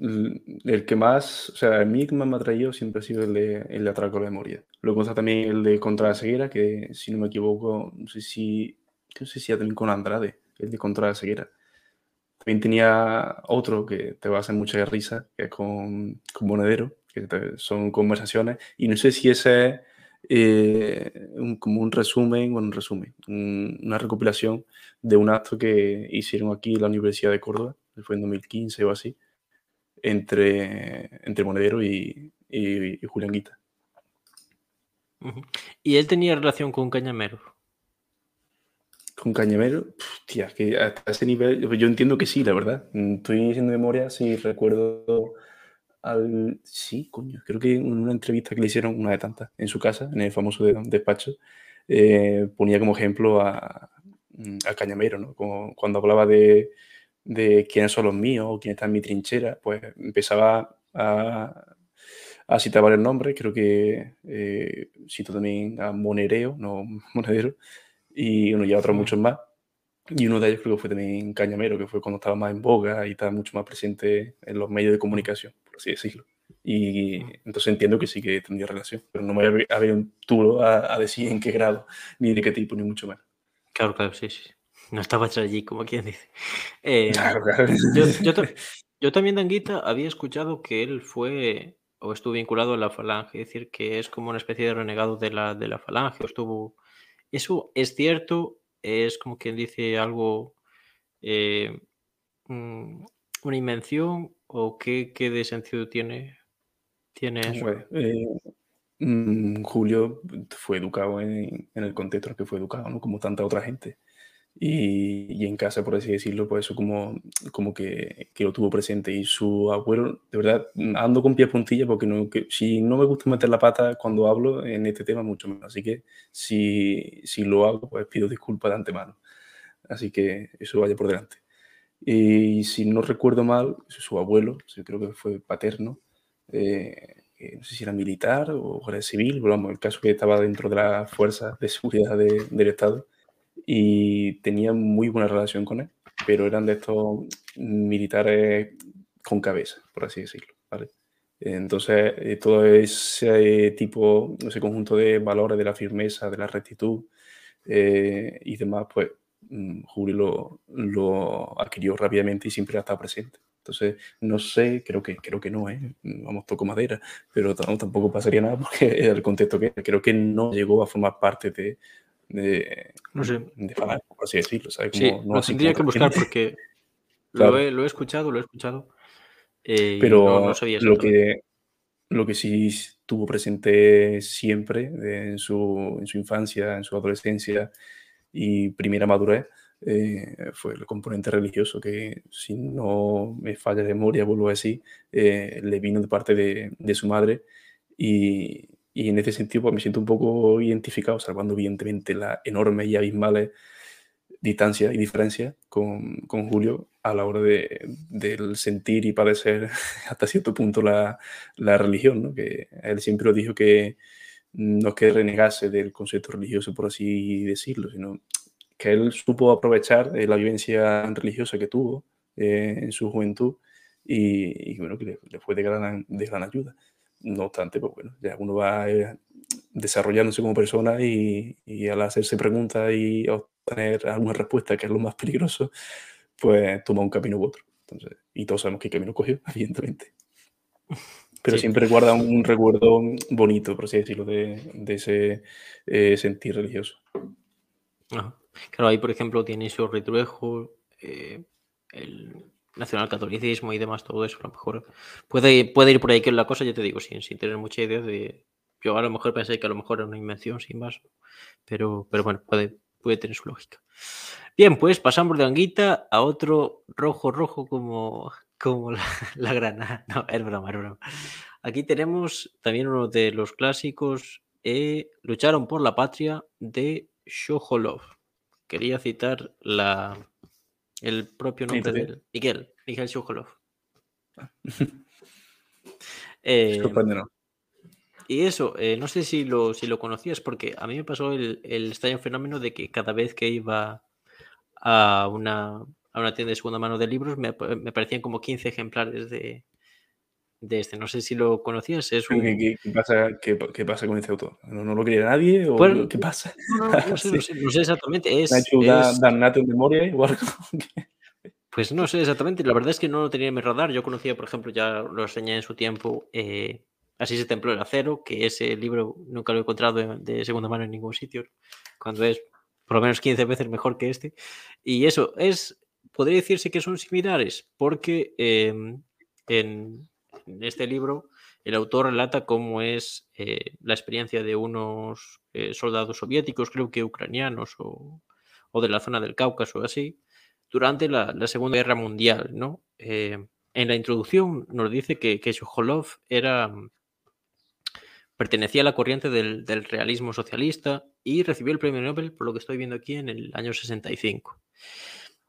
el que más, o sea, a mí que más me ha traído siempre ha sido el de, el de Atraco de Memoria. Luego está también el de Contra la Ceguera, que si no me equivoco, no sé si, no sé si ya también con Andrade, el de Contra la Ceguera. También tenía otro que te va a hacer mucha risa, que es con, con Monedero, que te, son conversaciones, y no sé si ese es eh, un, como un resumen, bueno, un resumen, un, una recopilación de un acto que hicieron aquí en la Universidad de Córdoba, fue en 2015 o así, entre, entre Monedero y, y, y Julián Guita. ¿Y él tenía relación con Cañamero? Con Cañamero, tía, que hasta ese nivel, yo entiendo que sí, la verdad. Estoy haciendo memoria, sí, recuerdo al. Sí, coño, creo que en una entrevista que le hicieron, una de tantas, en su casa, en el famoso despacho, eh, ponía como ejemplo a, a Cañamero, ¿no? Como cuando hablaba de, de quiénes son los míos o quién está en mi trinchera, pues empezaba a, a citar varios nombres. Creo que eh, cito también a Monereo, no *laughs* Monedero, y uno y otros muchos más. Y uno de ellos creo que fue también Cañamero, que fue cuando estaba más en boga y estaba mucho más presente en los medios de comunicación, por así decirlo. Y entonces entiendo que sí que tendría relación, pero no me aventuro a, a decir en qué grado, ni de qué tipo, ni mucho menos. Claro, claro, sí, sí. No estaba allí, como quien dice. *laughs* Eh, claro, claro. Yo, yo, *laughs* yo, también, Danguita, había escuchado que él fue o estuvo vinculado a la falange, es decir, que es como una especie de renegado de la, de la falange, o estuvo... ¿Eso es cierto? ¿Es como quien dice algo, eh, mm, una invención o qué, qué de sentido tiene, tiene eso? Eh, mm, Julio fue educado en, en, el contexto en el que fue educado, ¿no? como tanta otra gente. Y, en casa, por así decirlo, pues eso como, como que, que, lo tuvo presente. Y su abuelo, de verdad, ando con pies puntilla porque no, que, si no me gusta meter la pata cuando hablo en este tema, mucho menos. Así que si, si lo hago, pues pido disculpas de antemano. Así que eso vaya por delante. Y si no recuerdo mal, su abuelo, yo creo que fue paterno, eh, no sé si era militar o era civil, pero vamos, el caso que estaba dentro de las fuerzas de seguridad de, del Estado y tenía muy buena relación con él, pero eran de estos militares con cabeza, por así decirlo, ¿vale? Entonces, eh, todo ese tipo, ese conjunto de valores de la firmeza, de la rectitud eh, y demás, pues mm, Julio lo, lo, adquirió rápidamente y siempre ha estado presente. Entonces, no sé, creo que, creo que no, ¿eh? vamos, toco madera, pero tampoco pasaría nada porque *laughs* el contexto que creo que no llegó a formar parte de, de, no sé. de por así decirlo. ¿sabes? sí, no lo tendría que buscar porque lo, *laughs* he, lo, he, escuchado, lo he escuchado. Eh, Pero no, no sabía lo que, lo que sí tuvo presente siempre en su, en su infancia, en su adolescencia y primera madurez eh, fue el componente religioso que, si no me falla de memoria, vuelvo a decir, eh, le vino de parte de, de su madre y, y en ese sentido pues, me siento un poco identificado, salvando evidentemente las enormes y abismales distancias y diferencias con, con, Julio a la hora de, del sentir y padecer *laughs* hasta cierto punto la, la religión, ¿no? que él siempre lo dijo que no es que renegase del concepto religioso, por así decirlo, sino que él supo aprovechar la vivencia religiosa que tuvo eh, en su juventud y, y, bueno, que le, le fue de gran, de gran ayuda. No obstante, pues bueno, ya uno va eh, desarrollándose como persona y, y, al hacerse preguntas y obtener alguna respuesta, que es lo más peligroso, pues toma un camino u otro. Entonces, y todos sabemos qué camino cogió, *laughs* evidentemente. Pero sí. siempre guarda un recuerdo bonito, por así decirlo, de, de ese eh, sentir religioso. Ajá. Claro, ahí, por ejemplo, tiene su retruejo, eh, el, nacionalcatolicismo y demás, todo eso, a lo mejor puede, puede ir por ahí que la cosa, ya te digo, sin, sin tener mucha idea de... Yo a lo mejor pensé que a lo mejor era una invención sin más, pero, pero bueno, puede, puede tener su lógica. Bien, pues pasamos de Anguita a otro rojo rojo como, como la, la grana. *laughs* No, es broma, es broma. Aquí tenemos también uno de los clásicos, eh, Lucharon por la patria de Shoholov. Quería citar la, el propio nombre de Miguel, Miguel Shukholov. *laughs* eh, y eso, eh, no sé si lo, si lo conocías, porque a mí me pasó el, el extraño fenómeno de que cada vez que iba a una, a una tienda de segunda mano de libros me, me parecían como 15 ejemplares de, de este. No sé si lo conocías. Es un... ¿Qué, qué, pasa, qué, qué, pasa, con este autor? ¿No, no lo quiere nadie? ¿O bueno, qué pasa? No, no, *laughs* sé, sí. no, sé, no, sé, exactamente. Es, ¿Ha hecho es... Damnate en memoria igual? *laughs* Pues no sé exactamente. La verdad es que no lo tenía en mi radar. Yo conocía, por ejemplo, ya lo enseñé en su tiempo, eh, Así se templó el acero, que ese libro nunca lo he encontrado de, de segunda mano en ningún sitio, cuando es por lo menos 15 veces mejor que este. Y eso es, podría decirse que son similares, porque eh, en, en este libro el autor relata cómo es eh, la experiencia de unos eh, soldados soviéticos, creo que ucranianos o, o, de la zona del Cáucaso, así, durante la, Segunda Guerra Mundial. ¿no? Eh, en la introducción nos dice que, que era, pertenecía a la corriente del, realismo socialista y recibió el premio Nobel, por lo que estoy viendo aquí, en el año 65.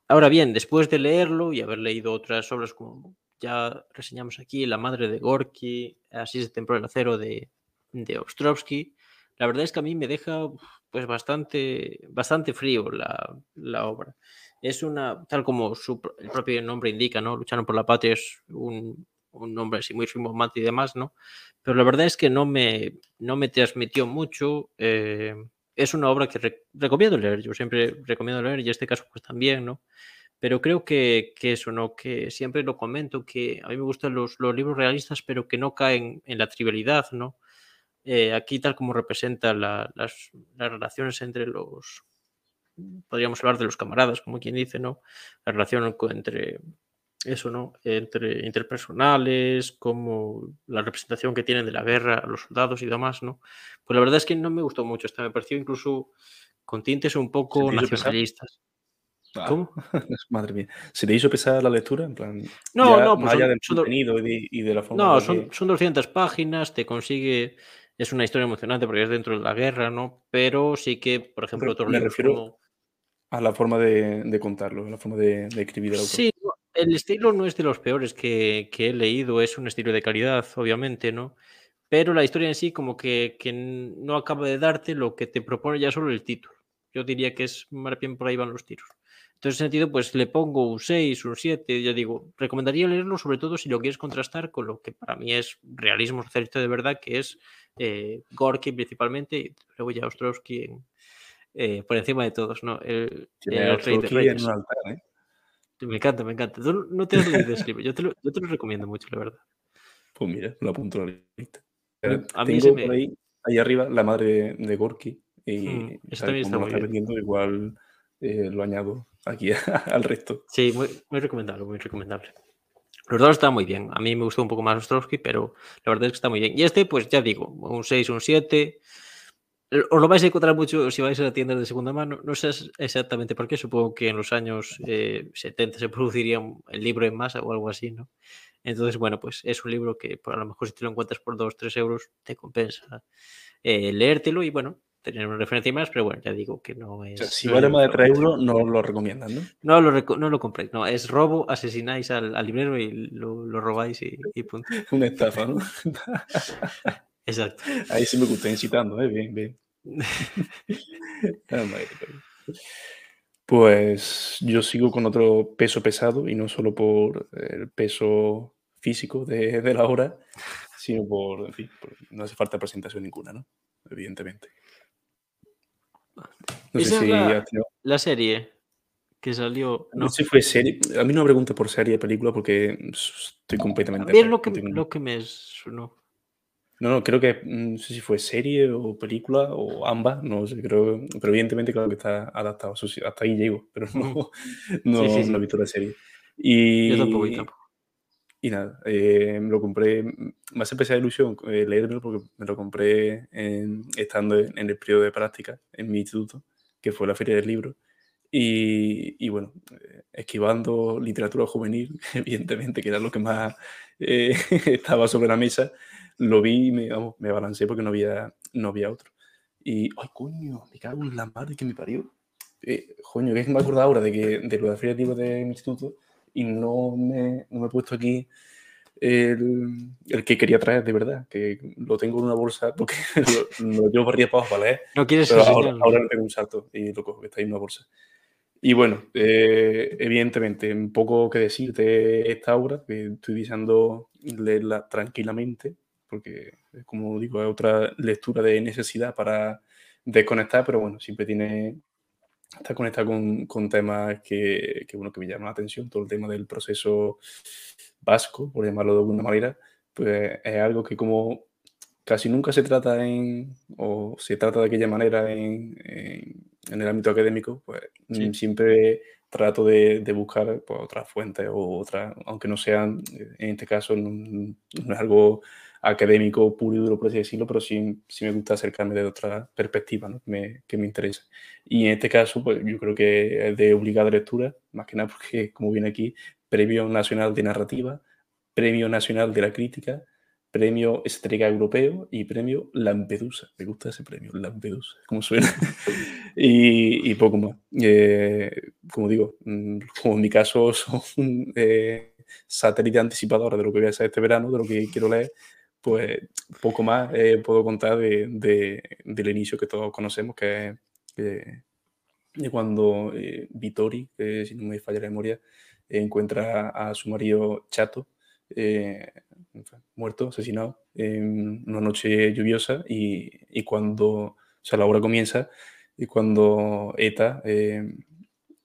Ahora bien, después de leerlo y haber leído otras obras como ya reseñamos aquí, La madre de Gorky, Así se temprano el acero de, de Ostrovsky, la verdad es que a mí me deja pues bastante, bastante frío la, la obra. Es una, tal como su, el propio nombre indica, ¿no? Lucharon por la patria es un, un nombre así muy rimbombante y demás, ¿no? Pero la verdad es que no me, no me transmitió mucho. Eh, es una obra que recomiendo leer, yo siempre recomiendo leer y en este caso pues también, ¿no? Pero creo que, que, eso, ¿no? Que siempre lo comento, que a mí me gustan los, los libros realistas, pero que no caen en la trivialidad, ¿no? Eh, aquí tal como representa la, las, las, relaciones entre los, podríamos hablar de los camaradas, como quien dice, ¿no? La relación entre eso, ¿no? Entre interpersonales, como la representación que tienen de la guerra, los soldados y demás, ¿no? Pues la verdad es que no me gustó mucho. Esta me pareció incluso con tintes un poco nacionalistas. Ah, ¿Cómo? *laughs* Madre mía. ¿Se te hizo pesar la lectura? En plan, no, no, pues más allá son, del son, contenido y de, y de, la forma. No, son, que... son 200 páginas, te consigue. Es una historia emocionante porque es dentro de la guerra, ¿no? Pero sí que, por ejemplo, otros me refiero como... a la forma de, de contarlo, a la forma de, de escribir el autor. Sí, el estilo no es de los peores que, que, he leído, es un estilo de calidad, obviamente, ¿no? Pero la historia en sí como que, que, no acaba de darte lo que te propone ya solo el título. Yo diría que es más bien por ahí van los tiros. En ese sentido, pues le pongo un 6, un 7, ya digo, recomendaría leerlo sobre todo si lo quieres contrastar con lo que para mí es realismo socialista de verdad, que es eh, Gorky principalmente, y luego ya Ostrovsky en, eh, por encima de todos, ¿no? El, el rey de Reyes. En un altar, ¿eh? Me encanta, me encanta. Tú no te has leído ese libro. Yo te, lo, yo te lo recomiendo mucho, la verdad. Pues mira, lo apunto a la lista. A mí Tengo por me... ahí, ahí arriba la madre de, de Gorky. Y Mm, eso también está muy está bien. igual eh, lo añado aquí *laughs* al resto. Sí, muy, muy recomendable, muy recomendable. Los dos están muy bien. A mí me gustó un poco más Ostrovsky, pero la verdad es que está muy bien. Y este, pues ya digo, un 6, un 7. Os lo vais a encontrar mucho si vais a la tienda de segunda mano. No sé exactamente por qué. Supongo que en los años eh, 70 se produciría el libro en masa o algo así, ¿no? Entonces, bueno, pues es un libro que por, a lo mejor si te lo encuentras por 2, 3 euros, te compensa eh, leértelo y, bueno, tener una referencia y más, pero bueno, ya digo que no es... O sea, si vale más de libro 3 favorito. euros, no lo recomiendan, ¿no? No lo, reco- no lo compréis, no, es robo, asesináis al, al librero y lo, lo robáis y, y punto. *laughs* Una estafa, ¿no? *laughs* Exacto. Ahí sí me gusta incitando, ¿eh? Bien, bien. *laughs* Ah. Pues yo sigo con otro peso pesado y no solo por el peso físico de, de la obra, sino por, en fin, por- no hace falta presentación ninguna, ¿no? Evidentemente. No sé Esa es si la- serie que salió... No No, sé si fue serie. A mí no me preguntes por serie, película, porque estoy completamente. es lo que, no tengo- lo que me sonó. No, no, creo que mm, no sé si fue serie o película o ambas, no sé, creo, pero evidentemente claro que está adaptado, hasta ahí llego, pero no, *laughs* no, Sí, sí, sí. no he visto la serie. Y, Yo tampoco, tampoco. Y nada, eh, lo compré, me hace especial ilusión eh, leérmelo porque me lo compré en- estando en, en el periodo de práctica en mi instituto, que fue la feria del libro. Y, y bueno, eh, esquivando literatura juvenil, *laughs* evidentemente, que era lo que más eh, *laughs* estaba sobre la mesa, lo vi y me, vamos, me balancé porque no había, no había otro. Y, ¡ay, coño! Me cago en la madre que me parió. Eh, coño, que me acordado ahora de, que, de lo de la feria del libro del instituto y no me, no me he puesto aquí el, el que quería traer de verdad, que lo tengo en una bolsa porque *laughs* lo, lo llevo para arriba para leer, No quieres pero ahora, ahora le pego un salto y lo cojo, que está ahí en una bolsa. Y bueno, eh, evidentemente, un poco que decir de esta obra, que estoy deseando leerla tranquilamente, porque, como digo, es otra lectura de necesidad para desconectar, pero bueno, siempre tiene, está conectada con, con temas que, que, bueno, que me llaman la atención, todo el tema del proceso vasco, por llamarlo de alguna manera, pues es algo que como casi nunca se trata en, o se trata de aquella manera en, en, en el ámbito académico, pues Sí. siempre trato de, de buscar pues, otras fuentes o otras, aunque no sean, en este caso no, no es algo académico puro y duro, por así decirlo, pero sí, sí me gusta acercarme de otra perspectiva ¿no? me, que me interesa. Y en este caso, pues yo creo que es de obligada lectura, más que nada porque, como viene aquí, Premio Nacional de Narrativa, Premio Nacional de la Crítica, premio Estrega Europeo y premio Lampedusa. Me gusta ese premio, Lampedusa, como suena. *laughs* y, poco más. Eh, como digo, mm, como en mi caso *laughs* son eh, satélite anticipador de lo que voy a hacer este verano, de lo que quiero leer, pues poco más eh, puedo contar de, del inicio que todos conocemos, que es de cuando Vittori, que si no me falla la memoria, encuentra a su marido Chato, muerto, asesinado, en una noche lluviosa y, y, cuando, o sea, la obra comienza y cuando ETA, eh,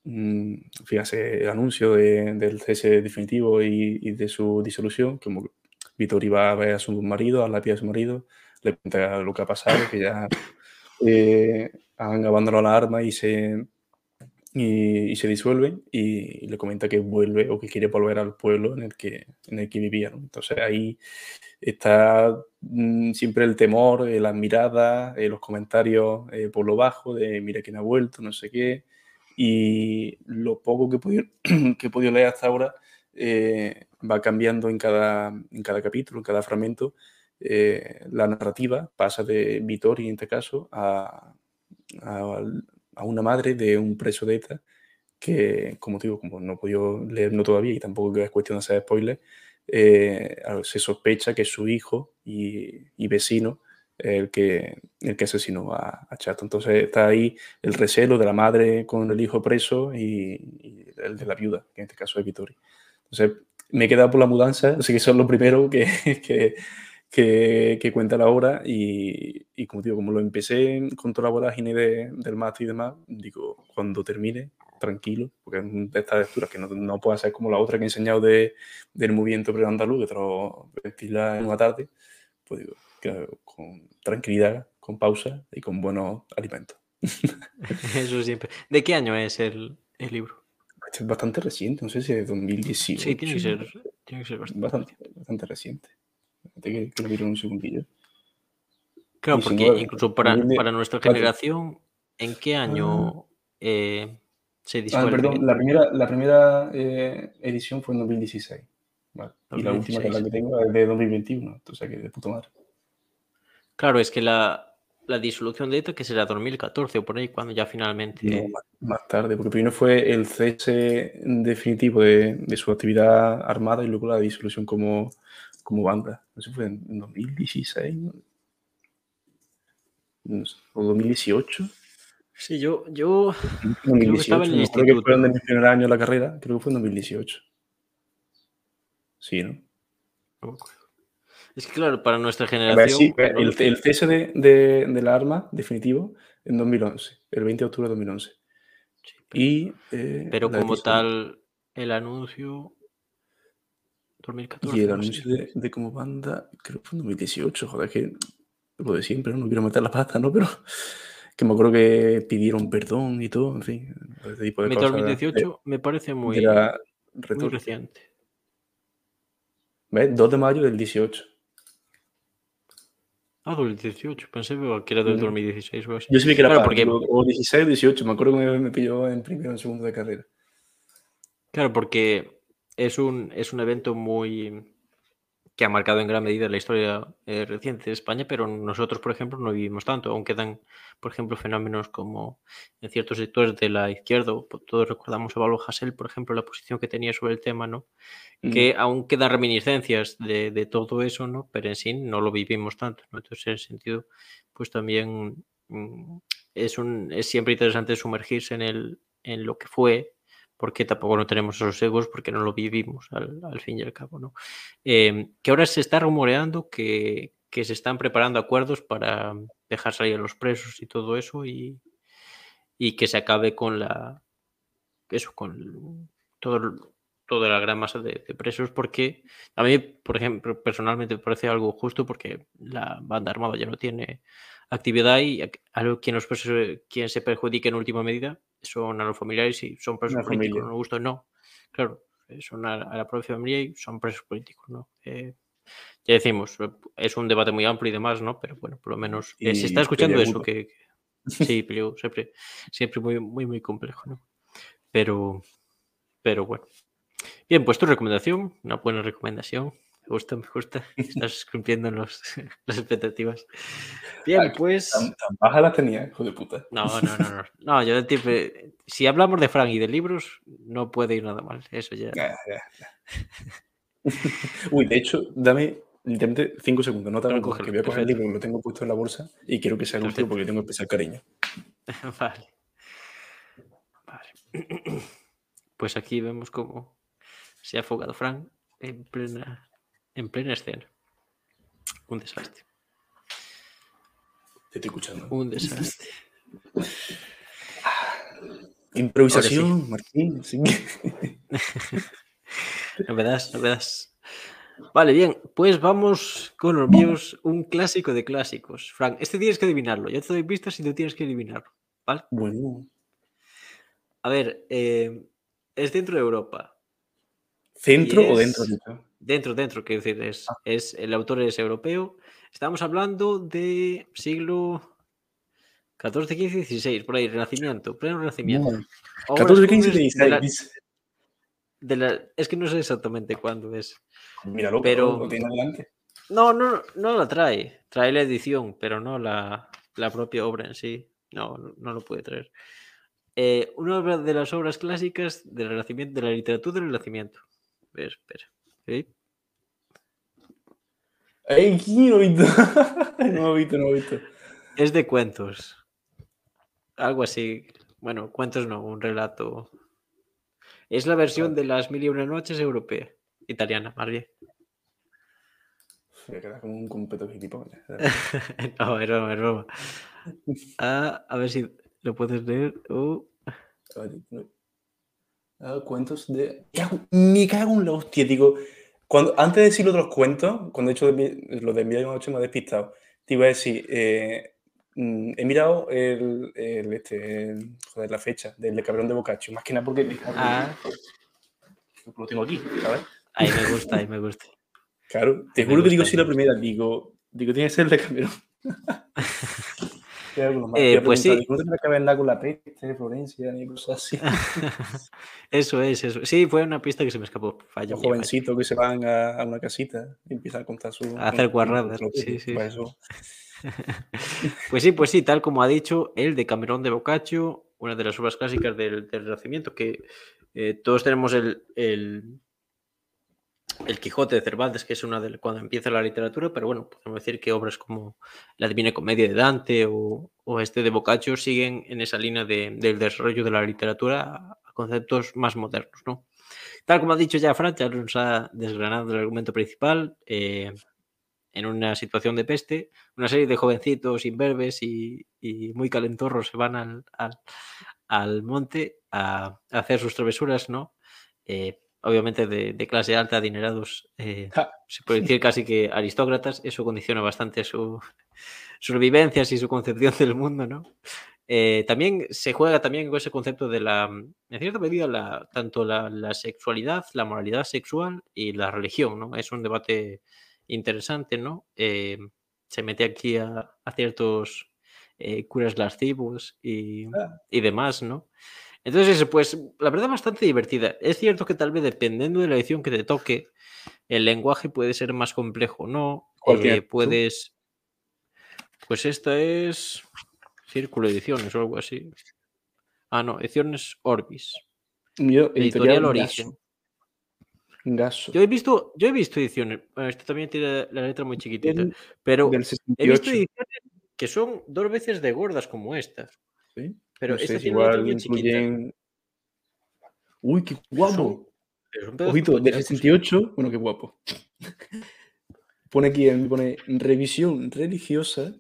mm, fíjate, el anuncio del cese definitivo y, y, de su disolución, como Vittori va a ver a su marido, a la tía de su marido, le cuenta lo que ha pasado, que ya eh, han abandonado la arma y se y, se disuelven y, le comenta que vuelve o que quiere volver al pueblo en el que, en el que. Entonces ahí está mm, siempre el temor, eh, las miradas, eh, los comentarios por lo bajo de mira quién ha vuelto, no sé qué. Y lo poco que he *clears throat* que he podido leer hasta ahora va cambiando en cada, en cada capítulo, en cada fragmento. la narrativa pasa de Vittori, en este caso, a, a a una madre de un preso de ETA que, como digo, como no he podido leerlo todavía y tampoco es cuestión de hacer spoiler, eh, se sospecha que su hijo y, vecino el que, el que asesinó a, Chato. Entonces está ahí el recelo de la madre con el hijo preso y, el de la viuda, que en este caso es Vittorio. Entonces me he quedado por la mudanza, así que eso es lo primero que, *laughs* que, cuenta la obra y, como digo, como lo empecé con toda la vorágine de, del máster y demás, digo, cuando termine, tranquilo, porque es de estas lecturas que no, no puede ser como la otra que he enseñado de, del movimiento pre-andaluz, que te en una tarde, pues digo, con tranquilidad, con pausa y con buenos alimentos. *laughs* Eso siempre. ¿De qué año es el, el libro? Es bastante reciente, no sé si es de 2018. Sí, tiene que ser, tiene que ser bastante. bastante, bastante reciente que, que lo miro un segundillo. Claro, porque incluso para, para, nuestra generación, ¿en qué año ah. eh, se? Ah, perdón, la primera, la primera eh, edición fue en 2016. Vale. 2016. Y la última que, la que tengo es de 2021, entonces que de puto madre. Claro, es que la, la disolución de ETA que será 2014 o por ahí, cuando ya finalmente... No, más, más, tarde, porque primero fue el cese definitivo de, de, su actividad armada y luego la disolución como, como banda. No sé, fue en 2016 o 2018. Sí, yo, yo 2018, creo que estaba en el instituto. Creo que fue en mi primer año de la carrera, creo que fue en 2018. Sí, ¿no? Es que claro, para nuestra generación... sí, el, el, cese de, de, de, la arma definitivo en 2011, el 20 de octubre de 2011. Sí, pero, y, eh, pero como tal, el anuncio 2014. Y el anuncio de, de, como banda, creo que fue en 2018, joder, que lo de siempre, no, quiero meter la pata, ¿no? Pero que me acuerdo que pidieron perdón y todo, en fin. Ese tipo de 2018 me parece muy, muy reciente. ¿Ves? 2 de mayo del 18. Ah, 2018, pensé que era del 2016 o así. Yo sí que era claro, porque... o 16 o 18, me acuerdo que me, me pilló en primero o en segundo de carrera. Claro, porque es un, es un evento muy que ha marcado en gran medida la historia eh, reciente de España, pero nosotros, por ejemplo, no vivimos tanto. Aún quedan, por ejemplo, fenómenos como en ciertos sectores de la izquierda, todos recordamos a Pablo Hasél, por ejemplo, la posición que tenía sobre el tema, ¿no? Que aún quedan reminiscencias de, de, todo eso, ¿no? Pero en sí no lo vivimos tanto, ¿no? Entonces, en ese sentido, pues también mm, es, un, es siempre interesante sumergirse en, el, en lo que fue porque tampoco no tenemos esos egos, porque no lo vivimos al, fin y al cabo, ¿no? Eh, que ahora se está rumoreando que, que, se están preparando acuerdos para dejar salir a los presos y todo eso y, y que se acabe con la eso, con todo, toda la gran masa de, presos, porque a mí, por ejemplo, personalmente me parece algo justo porque la banda armada ya no tiene actividad y algo quien, los presos, quien se perjudique en última medida son a los familiares y son presos políticos, no gusto, no. Claro, eh, son a, a, la propia familia y son presos políticos, ¿no? Eh, ya decimos, eh, es un debate muy amplio y demás, ¿no? Pero bueno, por lo menos eh, se está escuchando eso, que, que, *laughs* sí, pero siempre, siempre muy, muy, muy complejo, ¿no? Pero, pero bueno. Bien, pues tu recomendación, una buena recomendación. Me gusta, me gusta. *laughs* Estás cumpliendo los, *laughs* las expectativas. Bien, Ah, pues. Tan, tan baja las tenía, hijo de puta. No, no, no, no. *laughs* No, yo tipo, si hablamos de Frank y de libros, no puede ir nada mal. Eso ya. Ya, ya, ya. Uy, de hecho, dame literalmente cinco segundos, no te hago cogerlo, que voy a coger el libro, lo tengo puesto en la bolsa y quiero que sea el último porque tengo especial cariño. Vale. Vale. *clears throat* Pues aquí vemos cómo se ha afogado Frank en plena, en plena escena. Un desastre. Te estoy escuchando. Un desastre. Improvisación, Martín. sí. *laughs* Novedades, novedades. Vale, bien, pues vamos con los míos, un clásico de clásicos. Frank, este tienes que adivinarlo. Yo te doy pistas y tú tienes que adivinarlo. ¿Vale? Bueno, A ver, eh, es dentro de Europa. ¿Centro o dentro? Dentro, dentro, quiero decir, es, Ah. es el autor es europeo. Estamos hablando de siglo XIV, XV, XVI, por ahí, Renacimiento, pleno Renacimiento. No. Obras 14, 15, cumbres de la- 16. de la- es que no sé exactamente cuándo es. Míralo, Pero- pero lo tiene adelante. No, no, no la trae. Trae la edición, pero no la, la propia obra en sí. No, no, lo puede traer. Eh, una de las obras clásicas del Renacimiento, de la literatura del Renacimiento. Ver, espera. ¿sí? ¡Ey, ¿quién no he visto? no he visto, no he visto. Es de cuentos. Algo así. Bueno, cuentos no, un relato. Es la versión de las mil y una noches europea. Italiana, más bien. Me queda como un completo gilipollas. *laughs* no, es broma, es broma. *laughs* Ah, a ver si lo puedes leer. Ah, cuentos de. Me cago en la hostia, digo. Cuando, antes de decir los otros cuentos, cuando he hecho lo de y una noche me ha despistado, te iba a decir. eh, mm, he mirado el, el, este, el- joder, la fecha del de Cabrón de Boccaccio, más que nada porque me Ah. lo tengo aquí, ¿sabes? ahí me gusta, ahí me gusta. Claro, te juro que digo sí la primera, digo, digo, tiene que ser el de Camerón. *laughs* Eh, pues sí. ¿No te tendrá que ver nada con la peste de Florencia ni cosas así? *laughs* Eso es, eso. Sí, fue una pista que se me escapó. Mío, fallo. jovencitos que se van a, a una casita y empiezan a contar su. A hacer guarradas, sí, sí. Eso. *laughs* Pues sí, pues sí, tal como ha dicho el de Camerón de Boccaccio, una de las obras clásicas del, del Renacimiento, que eh, todos tenemos el, el, el Quijote de Cervantes, que es una de cuando empieza la literatura, pero bueno, podemos decir que obras como la Divina Comedia de Dante o, este de Boccaccio siguen en esa línea de- del desarrollo de la literatura a, conceptos más modernos, ¿no? Tal como ha dicho ya Fran, ya nos ha desgranado el argumento principal. eh, en una situación de peste, una serie de jovencitos imberbes y, muy calentorros se van al, monte a, a hacer sus travesuras, ¿no? Eh, obviamente de, de clase alta, adinerados, eh, se puede decir casi que aristócratas, eso condiciona bastante su, sus vivencias y su concepción del mundo, ¿no? Eh, también se juega también con ese concepto de la, en cierta medida, la, tanto la, la sexualidad, la moralidad sexual y la religión, ¿no? Es un debate interesante, ¿no? Eh, se mete aquí a, a ciertos eh, curas lascivos y, y demás, ¿no? Entonces, pues, la verdad, bastante divertida. Es cierto que tal vez dependiendo de la edición que te toque, el lenguaje puede ser más complejo, ¿no? ¿Cuál Eh, puedes. Pues esta es Círculo Ediciones o algo así. Ah, no, Ediciones Orbis. Yo, Editorial Gaso. Origen. Gaso. Yo he visto, yo he visto ediciones. Bueno, esto también tiene la letra muy chiquitita. Pero he visto 68. ediciones que son dos veces de gordas como esta. ¿sí? Pero No sé, esta tiene igual incluyen. Uy, qué guapo. Ojito, de del tiraco, sí. 68. Bueno, qué guapo. *laughs* Pone aquí, pone revisión religiosa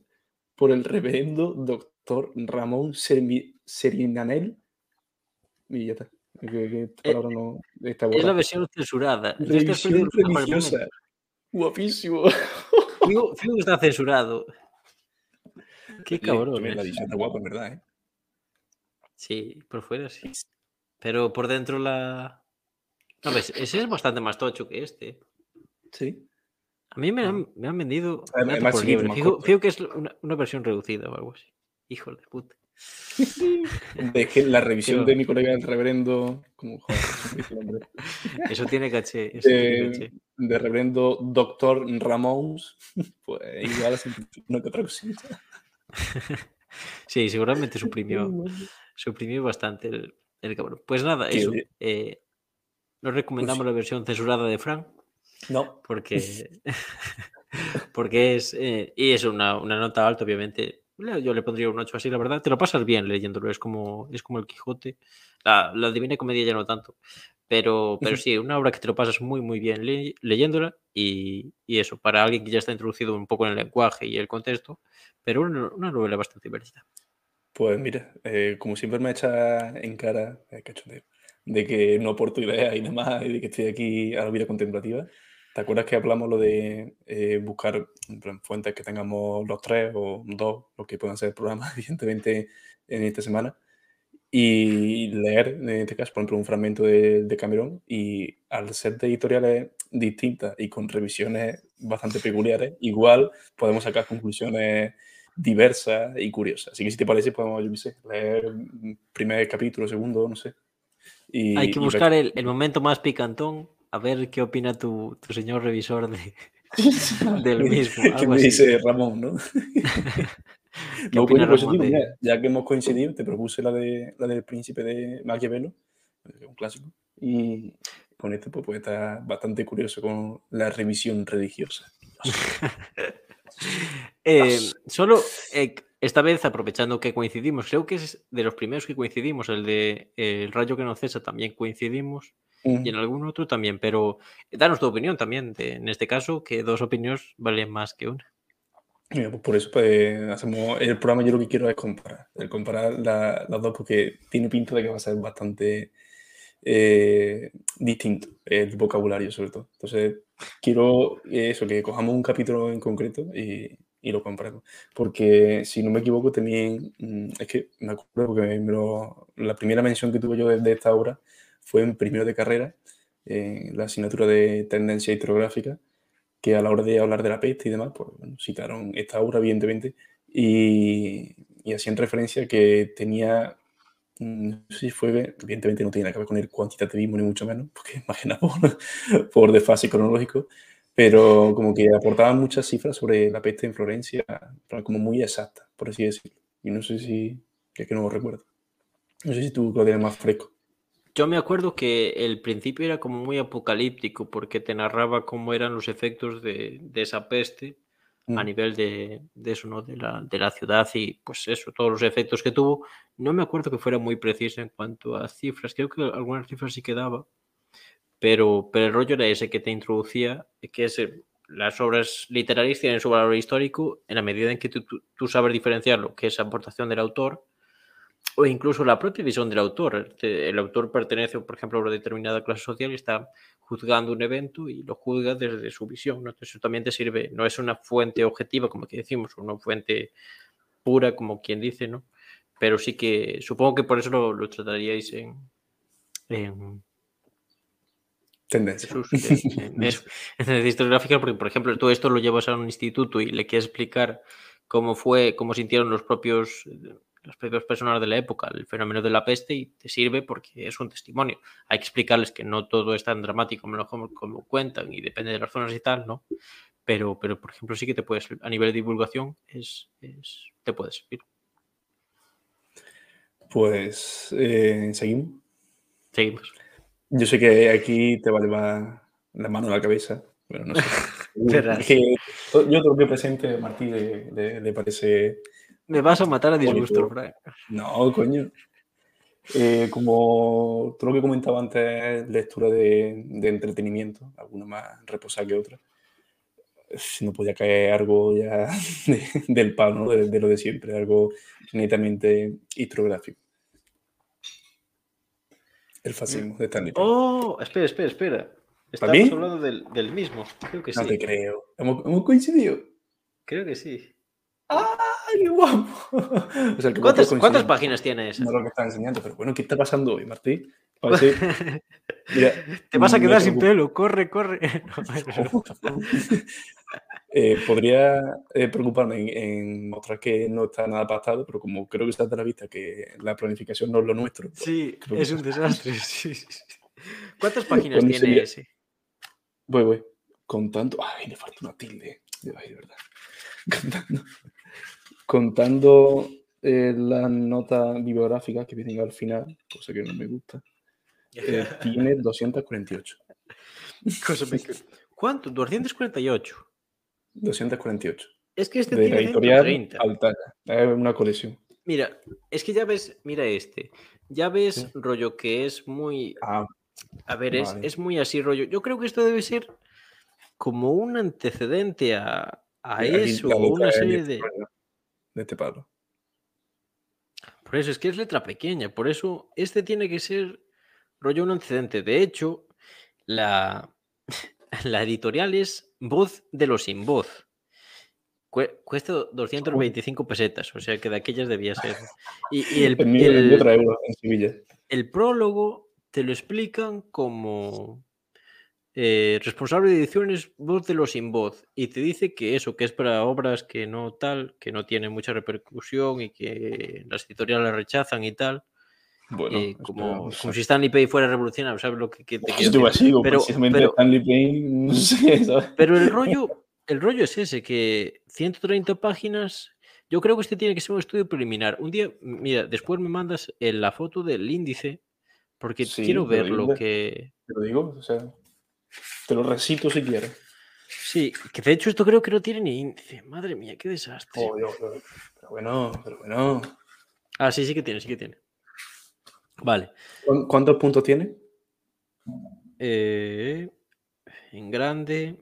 por el reverendo doctor Ramón Serinanel. Y ya está. Que, que Eh, palabra no está Es la versión censurada. Revisión religiosa. Guapísimo. Fijo que está censurado. Qué cabrón. La está guapa, en verdad, ¿eh? Sí, por fuera sí. Pero por dentro la. No, ves, ese es bastante más tocho que este. Sí. A mí me han, me han vendido. Ah, me han más por Fijo, fijo que es una, una versión reducida o algo así. Hijo de puta. *laughs* Que la revisión de mi colega el reverendo. Como, joder, *laughs* eso tiene caché. *laughs* Eso de, tiene caché. de reverendo doctor Ramón, pues igual es una que otra cosita. Sí, seguramente suprimió, suprimió bastante el, el cabrón. Pues nada, eso. eh, no recomendamos la versión censurada de Frank No, porque, *laughs* porque es. eh, y es una, una nota alta, obviamente. Yo le pondría un 8 así, la verdad. Te lo pasas bien leyéndolo, es como, es como el Quijote. La, la Divina Comedia ya no tanto. Pero, pero sí, una obra que te lo pasas muy, muy bien le- leyéndola. Y, y eso, para alguien que ya está introducido un poco en el lenguaje y el contexto. Pero una, una novela bastante divertida. Pues mira, eh, como siempre me echa en cara, eh, cachondeo, de que no aporto ideas y nada más, y de que estoy aquí a la vida contemplativa. ¿Te acuerdas que hablamos lo de eh, buscar en fuentes que tengamos los tres o dos, los que puedan ser el programa, *laughs* evidentemente, en esta semana? Y leer, en este caso, por ejemplo, un fragmento de, de Cameron, y al ser de editoriales distintas y con revisiones bastante peculiares, igual podemos sacar conclusiones diversas y curiosas. Así que si te parece, podemos, yo qué sé, leer un primer capítulo, segundo, no sé. Y, Hay que y buscar el, el momento más picantón, a ver qué opina tu, tu señor revisor de, *laughs* del *laughs* mismo. ¿Qué algo me dice Ramón, no? *laughs* ¿Qué No, opina coño, pues, Ramón tío, de- mira, ya que hemos coincidido, te propuse la, de, la del príncipe de Maquiavelo, un clásico, y con este pues, puede estar bastante curioso con la revisión religiosa. Eh, solo eh, esta vez, aprovechando que coincidimos, creo que es de los primeros que coincidimos, el de eh, El rayo que no cesa también coincidimos, y en algún otro también, pero danos tu opinión también, de- en este caso, que dos opiniones valen más que una. Mira, pues por eso pues, hacemos el programa. Yo lo que quiero es comparar, el comparar la- las dos, porque tiene pinta de que va a ser bastante eh, distinto el vocabulario, sobre todo. Entonces, quiero eso, que cojamos un capítulo en concreto y, y lo comparemos. Porque si no me equivoco, también mm, es que me acuerdo porque me la primera mención que tuve yo de, de esta obra fue en primero de carrera, en la asignatura de tendencia historiográfica que a la hora de hablar de la peste y demás, pues bueno, citaron esta obra, evidentemente, y, y hacían referencia que tenía, mm, no si fue, evidentemente no tiene nada que ver con el cuantitativismo ni mucho menos, porque *laughs* por, por desfase cronológico, pero como que aportaban muchas cifras sobre la peste en Florencia, como muy exactas, por así decirlo. Y no sé si, es que no recuerdo. No sé si tú lo tienes más fresco. Yo me acuerdo que el principio era como muy apocalíptico porque te narraba cómo eran los efectos de, de esa peste a Mm. nivel de, de eso, ¿no? De la, de la ciudad y pues eso, todos los efectos que tuvo. No me acuerdo que fuera muy preciso en cuanto a cifras, creo que algunas cifras sí que daba, pero, pero el rollo era ese que te introducía, que es eh, las obras literarias tienen su valor histórico en la medida en que tú, sabes diferenciar lo que es aportación del autor o incluso la propia visión del autor. El autor pertenece, por ejemplo, a una determinada clase social y está juzgando un evento y lo juzga desde su visión. ¿no? Eso también te sirve, no es una fuente objetiva, como aquí decimos, una fuente pura, como quien dice, ¿no? Pero sí que supongo que por eso lo, trataríais en, Tendencia. En ciencia *laughs* historiográfica, porque, por ejemplo, tú esto lo llevas a un instituto y le quieres explicar cómo fue, cómo sintieron los propios, las propias personas de la época el fenómeno de la peste y te sirve porque es un testimonio. Hay que explicarles que no todo es tan dramático como, lo- como, como cuentan y depende de las zonas y tal, ¿no? Pero, pero, por ejemplo, sí que te puedes, a nivel de divulgación, es, es- te puede servir. Pues eh, seguimos. Seguimos. Yo sé que aquí te va a llevar la mano a la cabeza, pero no sé. *laughs* Es que yo todo lo que presente a Martí le, le- le parece. Me vas a matar a disgusto. Frank. No, coño. Eh, como todo lo que comentaba antes, lectura de, de entretenimiento, alguna más reposada que otra. Si no podía caer algo ya *laughs* de- del palo, ¿no? de, de lo de siempre, algo netamente historiográfico. El fascismo de Stanley. Park. Oh, espera, espera, espera. Estamos hablando del, del mismo. Creo que no sí. te creo. ¿Hemos, hemos coincidido? Creo que sí. ¡Ay, qué guapo! *laughs* O sea, que ¿Cuántas, páginas tiene esa? No lo que está enseñando, pero bueno, ¿qué está pasando hoy, Martí? *laughs* Mira, Te vas a quedar sin pelo, corre, corre. *laughs* No, pero- Eh, podría eh, preocuparme en, mostrar que no está nada pactado, pero como creo que está de la vista que la planificación no es lo nuestro. Pues sí, es un desastre. *laughs* ¿Cuántas páginas tiene ese? Voy, voy. Contando. Ay, le falta una tilde. Ay, de verdad. *laughs* Contando. Contando eh, la nota bibliográfica que viene al final, cosa que no me gusta. *laughs* tiene 248. ¿Cuánto? 248. 248. Es que este de tiene editorial 130. Es una colección. Mira, es que ya ves, mira este. Ya ves, rollo, que es muy. Ah, a ver, es, es, muy así, rollo. Yo creo que esto debe ser como un antecedente a, a eso, una serie de. De este palo. Por eso es que es letra pequeña. Por eso este tiene que ser rollo un antecedente. De hecho, la, *laughs* la editorial es Voz de los sin voz. Cuesta 225 pesetas, o sea que de aquellas debía ser. *laughs* Y, el, el, prólogo te lo explican como eh, responsable de ediciones voz de los sin voz y te dice que eso, que es para obras que no tal, que no tienen mucha repercusión y que las editoriales rechazan y tal. Bueno, eh, como, como, si Stanley Payne fuera revolucionario, ¿sabes lo que, que te quiero decir? pero, pero, Stanley Payne, *laughs* no sé, ¿sabes? pero el rollo, el rollo es ese, que 130 páginas, yo creo que este tiene que ser un estudio preliminar. Un día, mira, después me mandas la foto del índice, porque quiero ver lo que... Te lo digo, o sea, te lo recito si quieres. Sí, que de hecho esto creo que no tiene ni índice. Madre mía, qué desastre. Oh, pero, pero bueno, pero bueno. Ah, sí, sí que tiene, sí que tiene. Vale. ¿Cuántos puntos tiene? Eh, en grande.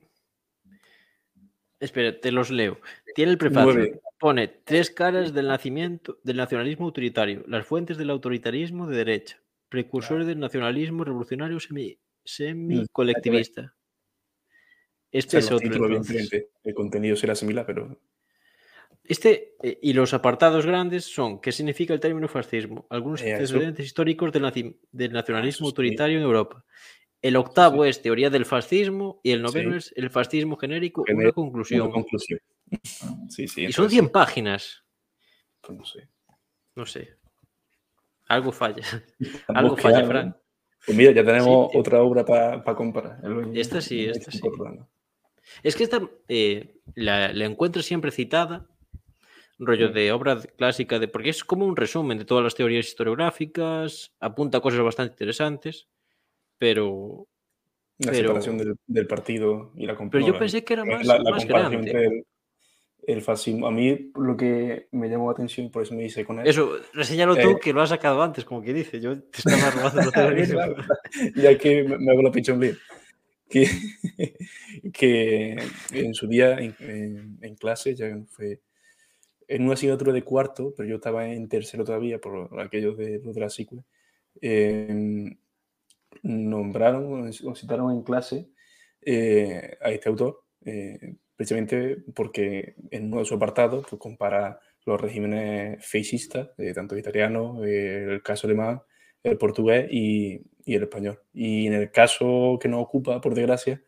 Espera, te los leo. Tiene el prefacio. Pone tres caras del nacimiento del nacionalismo autoritario, las fuentes del autoritarismo de derecha, precursores del nacionalismo revolucionario semi, semi-colectivista. Este es otro. El contenido será similar, pero este eh, y los apartados grandes son ¿qué significa el término fascismo? Algunos antecedentes históricos del, del nacionalismo autoritario en Europa. El octavo es teoría del fascismo y el noveno es el fascismo genérico, una conclusión. conclusión. y son 100 páginas. Pues no sé. No sé. Algo falla. Algo falla, Frank. Pues mira, ya tenemos otra obra para comparar. esta sí, esta sí. Es que esta eh, la, la encuentro siempre citada rollo de obra clásica, de porque es como un resumen de todas las teorías historiográficas, apunta cosas bastante interesantes, pero... La separación del, partido y la Pero yo pensé que era más, la, grande. Entre el, fascismo. A mí lo que me llamó la atención, por eso me hice con él. Eso, reseñalo tú, eh, que lo has sacado antes, como que dice. Yo te estaba robando *laughs* claro, Ya que me, hago la pichón bien. Que, *laughs* que en su día en, en clase, ya fue en una asignatura de cuarto, pero yo estaba en tercero todavía por aquello de de la SICUE, em, nombraron o citaron en clase eh, a este autor, eh, precisamente porque en uno de sus apartados pues, compara los regímenes fascistas, tanto el italiano, el caso alemán, el portugués y, y, el español. Y en el caso que nos ocupa, por desgracia,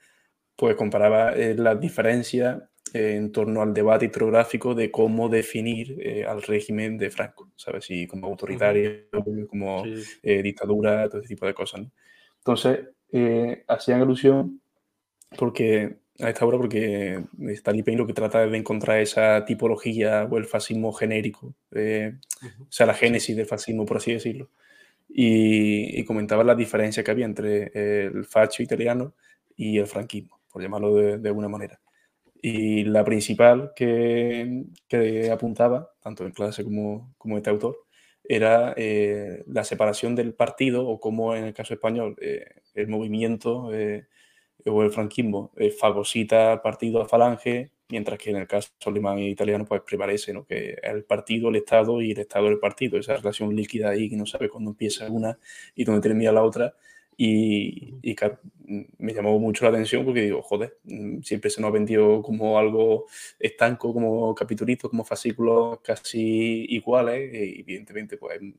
pues comparaba eh, las diferencias en torno al debate historiográfico de cómo definir eh, al régimen de Franco, ¿sabes? Si como autoritario, como eh, dictadura, todo ese tipo de cosas. Entonces, eh, hacían alusión porque, a esta obra porque Stanley Payne lo que trata es de encontrar esa tipología o el fascismo genérico, o sea, la génesis del fascismo, por así decirlo. Y, comentaba la diferencia que había entre el facho italiano y el franquismo, por llamarlo de, de alguna manera. Y la principal que, apuntaba, tanto en clase como, como este autor, era eh, la separación del partido o como en el caso español eh, el movimiento eh, o el franquismo fagocita al partido a falange, mientras que en el caso alemán e italiano pues prevalece ¿no? que el partido, el Estado y el Estado el partido, esa relación líquida ahí que no sabe cuándo empieza una y dónde termina la otra y, y me llamó mucho la atención porque digo, joder, mm, siempre se nos ha vendido como algo estanco, como capitulitos, como fascículos casi iguales, y evidentemente pues hay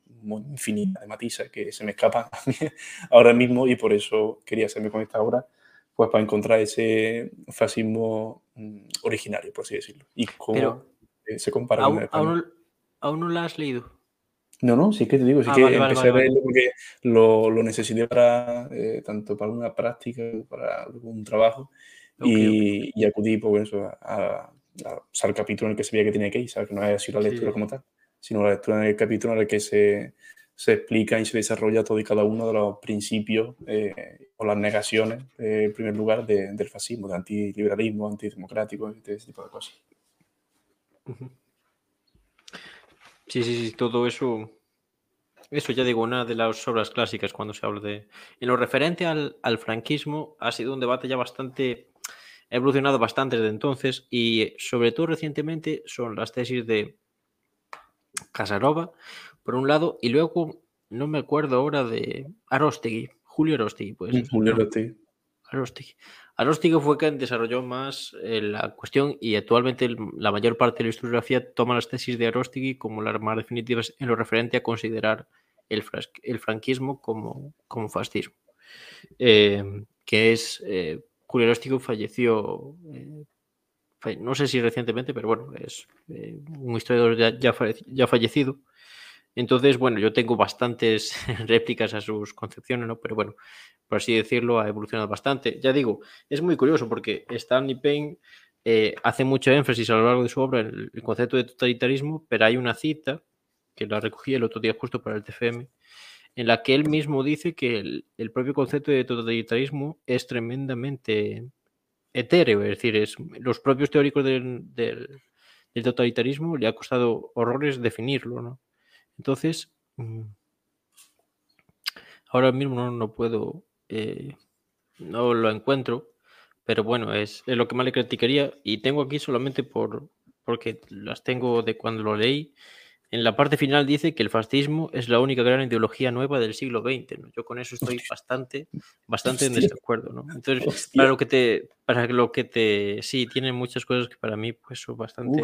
infinidad de matices que se me escapan *laughs* ahora mismo y por eso quería hacerme con esta obra, pues para encontrar ese fascismo mm, originario, por así decirlo. Y cómo eh, se compara con el ¿Aún no la has leído? No, no, sí que te digo, sí ah, que empecé a leerlo porque lo, lo, necesité para eh, tanto para una práctica para un trabajo y, y, acudí pues, eso, a, a, al capítulo en el que se veía que tenía que ir, ¿sabes? que no haya sido la lectura como tal, sino la lectura en el capítulo en el que se, se explica y se desarrolla todo y cada uno de los principios eh, o las negaciones, eh, en primer lugar, del fascismo, de antiliberalismo, antidemocrático, ese tipo de cosas. Sí, sí, sí, todo eso. Eso ya digo, una de las obras clásicas cuando se habla de. En lo referente al, franquismo, ha sido un debate ya bastante. Ha evolucionado bastante desde entonces y, sobre todo recientemente, son las tesis de Casarova, por un lado, y luego, no me acuerdo ahora de Arostegui, Julio Arostegui, pues. Julio Arostegui. Arostegui. Arostegui fue quien desarrolló más eh, la cuestión y actualmente la mayor parte de la historiografía toma las tesis de Arostegui como las más definitivas en lo referente a considerar el, franquismo como, fascismo. Eh, que es eh, Julio Arostegui falleció, no sé si recientemente, pero bueno, es un historiador ya fallecido. Entonces, bueno, yo tengo bastantes *laughs* réplicas a sus concepciones, ¿no? Pero bueno, por así decirlo, ha evolucionado bastante. Ya digo, es muy curioso porque Stanley Payne eh, hace mucho énfasis a lo largo de su obra en el concepto de totalitarismo, pero hay una cita que la recogí el otro día justo para el TFM, en la que él mismo dice que el, propio concepto de totalitarismo es tremendamente etéreo, es decir, es, los propios teóricos del, del totalitarismo le ha costado horrores definirlo, ¿no? Entonces, mm, ahora mismo no, puedo, eh, no lo encuentro, pero bueno, es, lo que más le criticaría y tengo aquí solamente por, porque las tengo de cuando lo leí. En la parte final dice que el fascismo es la única gran ideología nueva del siglo XX. Yo con eso estoy bastante, bastante en desacuerdo. ¿no? Entonces, para lo que te, para lo que te, sí, tiene muchas cosas que para mí pues son bastante,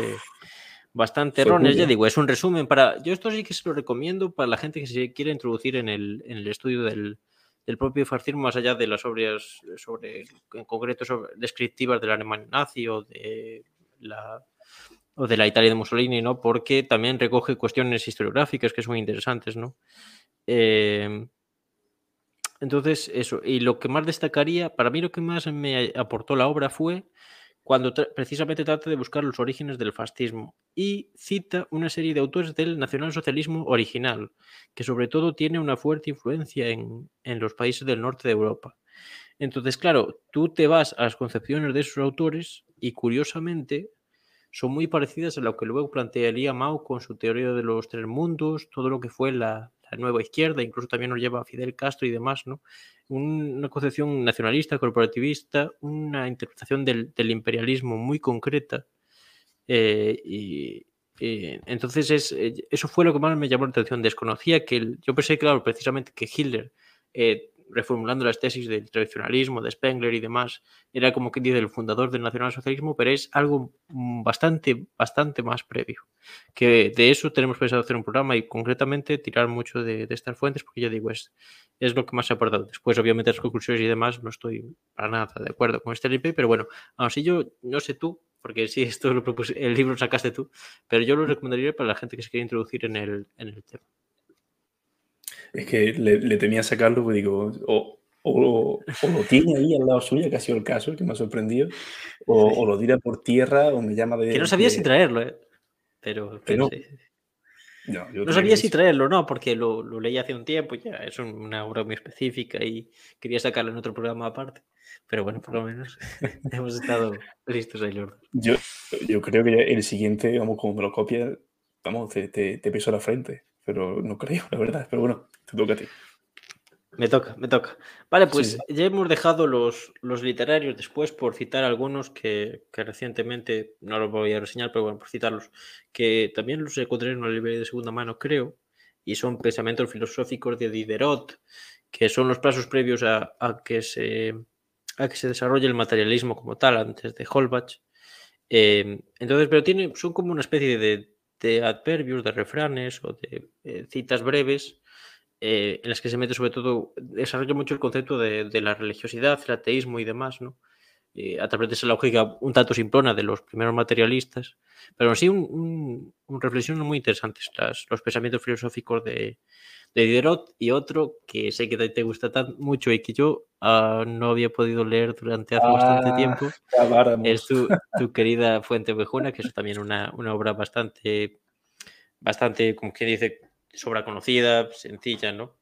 bastante erróneas. Ya digo, es un resumen para. Yo esto sí que se lo recomiendo para la gente que se quiere introducir en el, en el estudio del, del, propio fascismo, más allá de las obras sobre, en concreto, sobre, descriptivas del Alemania nazi o de la o de la Italia de Mussolini, ¿no? Porque también recoge cuestiones historiográficas que son muy interesantes, ¿no? Eh, entonces, eso. Y lo que más destacaría, para mí lo que más me aportó la obra fue cuando precisamente trata de buscar los orígenes del fascismo y cita una serie de autores del nacionalsocialismo original, que sobre todo tiene una fuerte influencia en, los países del norte de Europa. Entonces, claro, tú te vas a las concepciones de esos autores y curiosamente son muy parecidas a lo que luego plantearía Mao con su teoría de los tres mundos, todo lo que fue la, la nueva izquierda, incluso también nos lleva a Fidel Castro y demás, ¿no? una concepción nacionalista, corporativista, una interpretación del, imperialismo muy concreta. Eh, y, entonces es, eh, eso fue lo que más me llamó la atención. Desconocía que yo pensé, claro, precisamente que Hitler eh, reformulando las tesis del tradicionalismo, de Spengler y demás, era como que dice el fundador del nacionalsocialismo, pero es algo mm, bastante, bastante más previo. Que de eso tenemos pensado hacer un programa y concretamente tirar mucho de, estas fuentes, porque ya digo, es, es lo que más se ha aportado. Después, obviamente, las conclusiones y demás, no estoy para nada de acuerdo con este LP, pero bueno, aún así yo no sé tú, porque sí, *laughs* esto lo propuse, el libro lo sacaste tú, pero yo lo recomendaría para la gente que se quiere introducir en el, en el tema. Es que le, temía sacarlo, porque digo, o, o, lo tiene ahí al lado suyo, que ha sido el caso, que me ha sorprendido, o, lo tira por tierra, o me llama de. Que no sabía si traerlo, ¿eh? Pero. no. No, sabía si traerlo, no, porque lo, lo, leí hace un tiempo, ya es una obra muy específica y quería sacarlo en otro programa aparte. Pero bueno, por lo menos *laughs* hemos estado listos ahí, Lord. Yo, yo creo que el siguiente, vamos, como me lo copia, vamos, te, te, te peso la frente pero no creo, la verdad. Pero bueno, te toca a ti. Me toca, me toca. Vale, pues ya hemos dejado los, los literarios después por citar algunos que, que, recientemente, no los voy a reseñar, pero bueno, por citarlos, que también los encontré en una librería de segunda mano, creo, y son pensamientos filosóficos de Diderot, que son los pasos previos a, a que, se, a que se desarrolle el materialismo como tal, antes de Holbach. Eh, entonces, pero tiene, son como una especie de, de adverbios, de refranes o de eh, citas breves eh, en las que se mete sobre todo, desarrolla mucho el concepto de, la religiosidad, el ateísmo y demás, ¿no? Eh, a través de esa lógica un tanto simplona de los primeros materialistas, pero sí un, un, reflexiones muy interesantes, las, los pensamientos filosóficos de, de Diderot y otro que sé que te gusta tan mucho y que yo uh, no había podido leer durante hace ah, bastante tiempo, es tu, tu, *laughs* querida Fuente Ovejuna, que es también una, una obra bastante, bastante, como que dice, sobra conocida, sencilla, ¿no?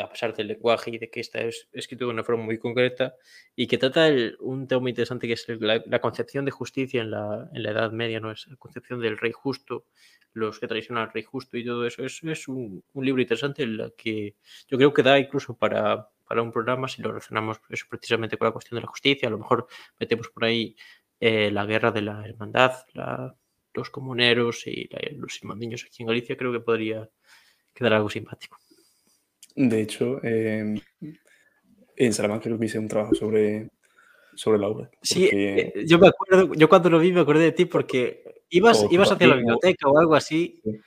A pesar del lenguaje y de que está es escrito de una forma muy concreta y que trata el, un tema muy interesante que es la, concepción de justicia en la, en la, Edad Media, ¿no? Es la concepción del rey justo, los que traicionan al rey justo y todo eso. Es, es un, un, libro interesante en la que yo creo que da incluso para, para un programa si lo relacionamos eso precisamente con la cuestión de la justicia. A lo mejor metemos por ahí eh, la guerra de la hermandad, los comuneros y los irmandiños aquí en Galicia. Creo que podría quedar algo simpático. De hecho, eh, en Salamanca creo que hice un trabajo sobre, sobre la obra. Sí, eh, yo me acuerdo, yo cuando lo vi me acordé de ti porque ibas, ibas hacia la biblioteca o algo así sí.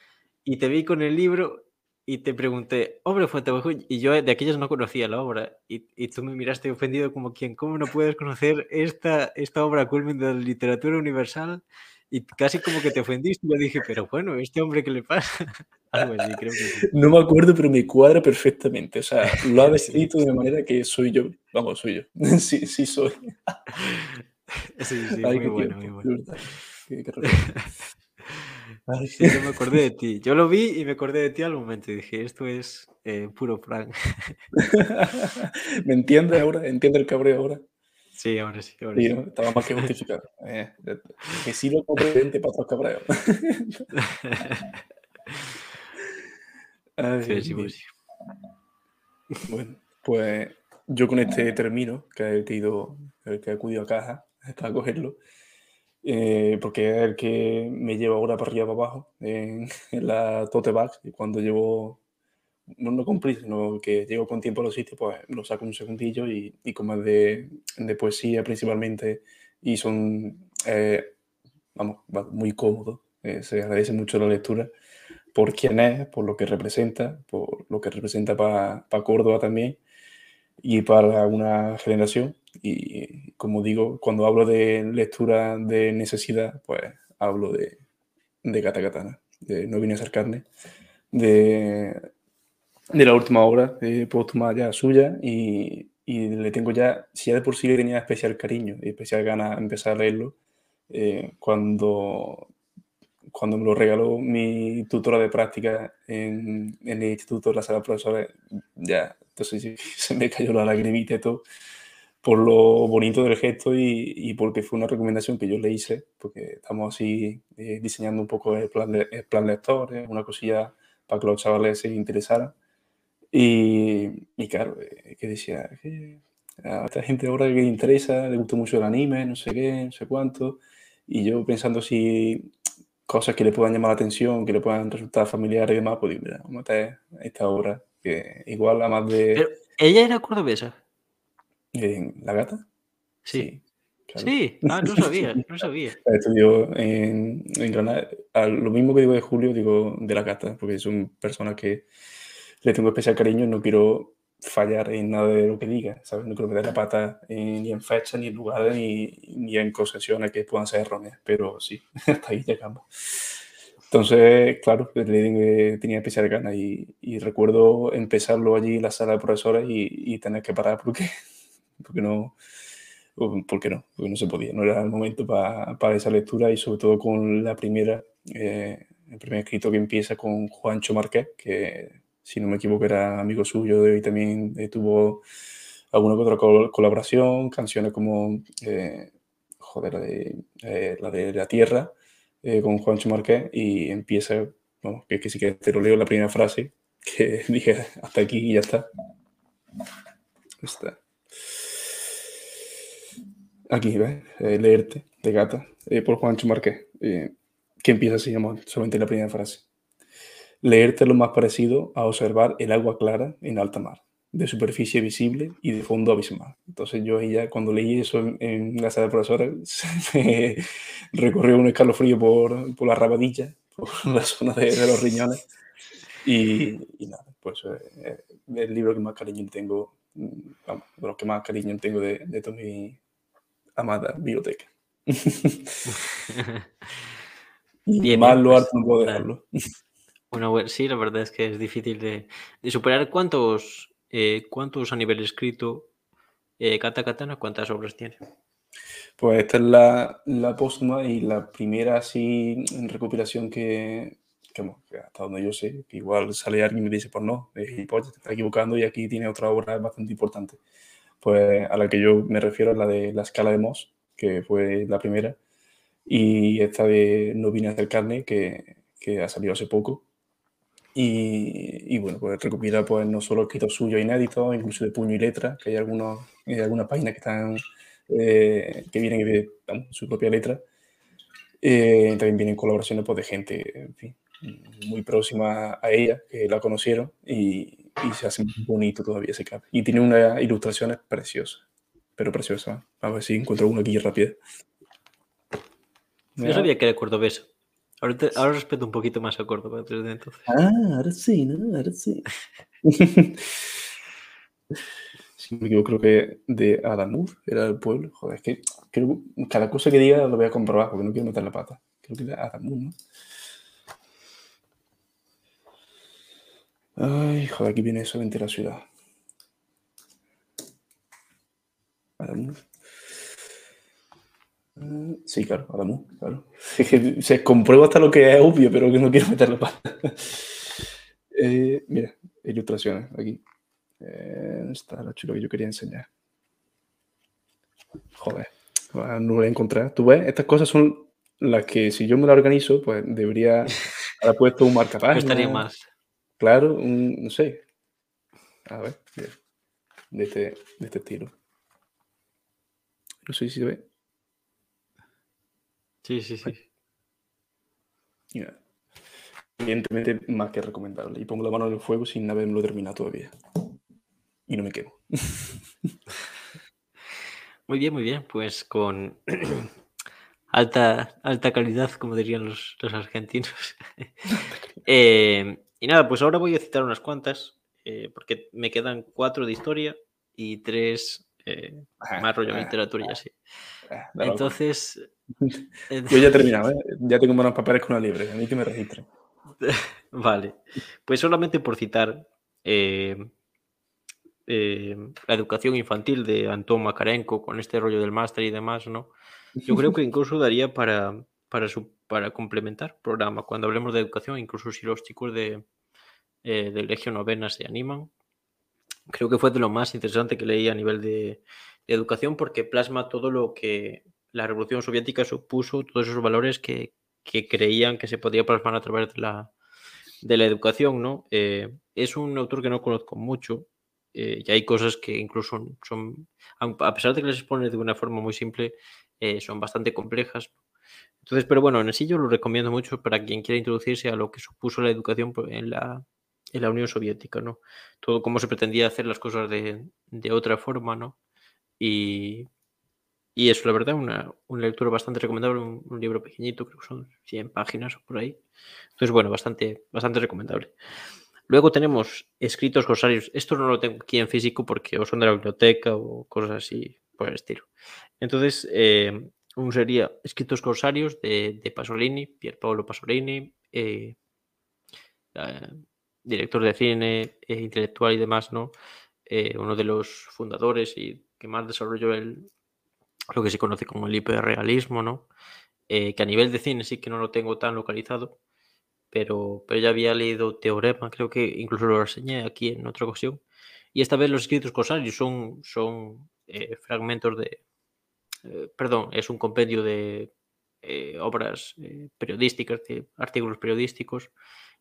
y te vi con el libro y te pregunté, hombre, Fuente y yo de aquellos no conocía la obra y, y, tú me miraste ofendido como quien, ¿cómo no puedes conocer esta, esta obra culmin de la literatura universal? Y casi como que te ofendiste. Yo dije, pero bueno, ¿este hombre qué le pasa? *laughs* Algo así, creo que sí. No me acuerdo, pero me cuadra perfectamente. O sea, lo ha *laughs* descrito de manera que soy yo. Vamos, soy yo. *laughs* Sí, sí soy. Sí, sí, Ay, muy bueno, muy bueno. Qué, qué Ay. Sí, yo me acordé de ti. Yo lo vi y me acordé de ti al momento y dije, esto es eh, puro prank. ¿Me entiende ahora? ¿Entiende el cabreo ahora? Sí, ahora sí. Ahora sí. Estaba más que justificado. *laughs* Eh, que sí lo competente para otros cabreos. *laughs* sí, sí, pues sí. Bueno, pues yo con este termino, que he ido, el que he acudido a caja para cogerlo, eh, porque es el que me lleva ahora para arriba para abajo en, en la tote bag y cuando llevo no, cumplir, sino que llego con tiempo a los sitios, pues lo saco un segundillo y, y como es de, de, poesía principalmente y son, eh, vamos, muy cómodos, eh, se agradece mucho la lectura por quién es, por lo que representa, por lo que representa para pa Córdoba también y para una generación. Y como digo, cuando hablo de lectura de necesidad, pues hablo de, de Gata Katana, de No vine a ser carne, de de la última obra eh, póstuma ya suya y, y, le tengo ya, si ya de por sí le tenía especial cariño y especial ganas de empezar a leerlo, eh, cuando, cuando me lo regaló mi tutora de práctica en, en el instituto de la sala de profesores, ya, entonces *laughs* se me cayó la lagrimita y todo por lo bonito del gesto y, y, porque fue una recomendación que yo le hice, porque estamos así eh, diseñando un poco el plan, de, el plan lector, eh, una cosilla para que los chavales se interesaran. Y, y claro, eh, que decía, que a esta gente ahora que le interesa, le gusta mucho el anime, no sé qué, no sé cuánto. Y yo pensando si cosas que le puedan llamar la atención, que le puedan resultar familiares y demás, pues digo, mira, vamos a meter esta obra, que igual a más de... Pero, ¿Ella era cordobesa? ¿En ¿La gata? Sí. Claro. Sí, ah, no sabía, no sabía. *laughs* Estudió en, en Granada. Lo mismo que digo de Julio, digo de la gata, porque son personas que le tengo especial cariño, no quiero fallar en nada de lo que diga, ¿sabes? No quiero meter la pata en, ni en fecha, ni en lugares, ni, ni en concesiones que puedan ser erróneas, pero sí, *laughs* hasta ahí llegamos. Entonces, claro, le tenía especial ganas y, y, recuerdo empezarlo allí en la sala de profesores y, y tener que parar porque, *laughs* porque no, porque no, porque no se podía, no era el momento para, para esa lectura y sobre todo con la primera, eh, el primer escrito que empieza con Juancho Marqués, que si no me equivoco, era amigo suyo y también eh, tuvo alguna otra col colaboración, canciones como, eh, joder, la de, eh, la de La Tierra, eh, con Juancho Marqués, y empieza, bueno, que, que sí que te lo leo la primera frase, que *laughs* dije hasta aquí y ya está. Está. Aquí, ¿ves? leerte, de gata, por Juancho Marqués, que empieza así, solamente la primera frase leerte lo más parecido a observar el agua clara en alta mar, de superficie visible y de fondo abismal. Entonces yo ya cuando leí eso en, en la sala de profesores, *laughs* me recorrió un escalofrío por, por la rabadilla, por *laughs* la zona de, de los riñones. Y, y, nada, pues eh, el libro que más cariño tengo, vamos, de los que más cariño tengo de, de toda mi amada biblioteca. *laughs* Bien, Más lo pues, harto no puedo dejarlo. Sí, la verdad es que es difícil de, de superar. ¿Cuántos, eh, ¿Cuántos a nivel escrito eh, Kata Katana, cuántas obras tiene? Pues esta es la, la póstuma y la primera así en recopilación que, que, que hasta donde yo sé, que igual sale alguien y me dice, pues no, es gilipollas, te estás equivocando y aquí tiene otra obra bastante importante. Pues a la que yo me refiero es la de La escala de Moss, que fue la primera, y esta de No vine a hacer carne, que, que ha salido hace poco. Y, y bueno, pues recopila pues no solo escritos suyos inéditos, incluso de puño y letra, que hay, algunos, hay algunas páginas que están eh, que vienen de vamos, su propia letra. Eh, también vienen colaboraciones pues, de gente en fin, muy próxima a ella, que la conocieron y, y se hace muy bonito todavía ese cap. Y tiene unas ilustraciones preciosas, pero preciosas. A ver si encuentro una aquí rápida. Yo sabía que era cordobesa. Ahora, te- ahora respeto un poquito más a Córdoba desde entonces. Ah, ahora sí, ¿no? Ahora sí. *laughs* Si me equivoco, creo que de Adamuz era el pueblo. Joder, es que creo que cada cosa que diga lo voy a comprobar porque no quiero meter la pata. Creo que era Adamuz, ¿no? Ay, joder, aquí viene solamente la ciudad. Adamuz. Sí, claro, Adamuz, claro. *laughs* Es que se comprueba hasta lo que es obvio, pero que no quiero meter la pata. *laughs* Eh, mira, ilustraciones aquí. Eh, está lo chulo que yo quería enseñar. Joder, ah, no lo voy a encontrar. Tú ves, estas cosas son las que si yo me la organizo, pues debería *laughs* haber puesto un marcapáginas. estaría más. Claro, un, no sé. A ver, de este, de este estilo. No sé si se ve. Sí, sí, sí. Evidentemente, más que recomendable. Y pongo la mano en el fuego sin haberlo terminado todavía. Y no me quemo. *laughs* Muy bien, muy bien. Pues con *clears throat* alta, alta calidad, como dirían los, los argentinos. *laughs* Eh, y nada, pues ahora voy a citar unas cuantas, eh, porque me quedan cuatro de historia y tres eh, más rollo literatura y así. Entonces, *laughs* Yo ya he terminado, ¿eh? Ya tengo buenos papeles con una libre. A mí que me registren. *laughs* Vale, pues solamente por citar eh, eh, la educación infantil de Antón Makarenko con este rollo del máster y demás, ¿no? Yo creo que *laughs* incluso daría para, para, su, para complementar programa cuando hablemos de educación, incluso si los chicos de, eh, del Legio Novena se animan. Creo que fue de lo más interesante que leí a nivel de, educación porque plasma todo lo que la Revolución Soviética supuso, todos esos valores que, que creían que se podía plasmar a través de la, de la educación, ¿no? Eh, es un autor que no conozco mucho eh, y hay cosas que incluso son, a pesar de que les expone de una forma muy simple, eh, son bastante complejas. Entonces, pero bueno, en sí yo lo recomiendo mucho para quien quiera introducirse a lo que supuso la educación pues, en la, en la Unión Soviética, ¿no? Todo cómo se pretendía hacer las cosas de, de otra forma, ¿no? Y, y eso, la verdad, una, una lectura bastante recomendable, un, libro pequeñito, creo que son 100 páginas o por ahí. Entonces, bueno, bastante, bastante recomendable. Luego tenemos escritos corsarios. Esto no lo tengo aquí en físico porque o son de la biblioteca o cosas así por el estilo. Entonces, eh, un sería escritos corsarios de, de Pasolini, Pier Paolo Pasolini, eh, eh, director de cine, intelectual y demás, ¿no? Eh, uno de los fundadores y que más desarrolló el, lo que se conoce como el hiperrealismo, ¿no? Eh, que a nivel de cine sí que no lo tengo tan localizado, pero, pero ya había leído Teorema, creo que incluso lo reseñé aquí en otra ocasión. Y esta vez los escritos corsarios son, son eh, fragmentos de. Eh, perdón, es un compendio de eh, obras periodísticas, artículos periodísticos,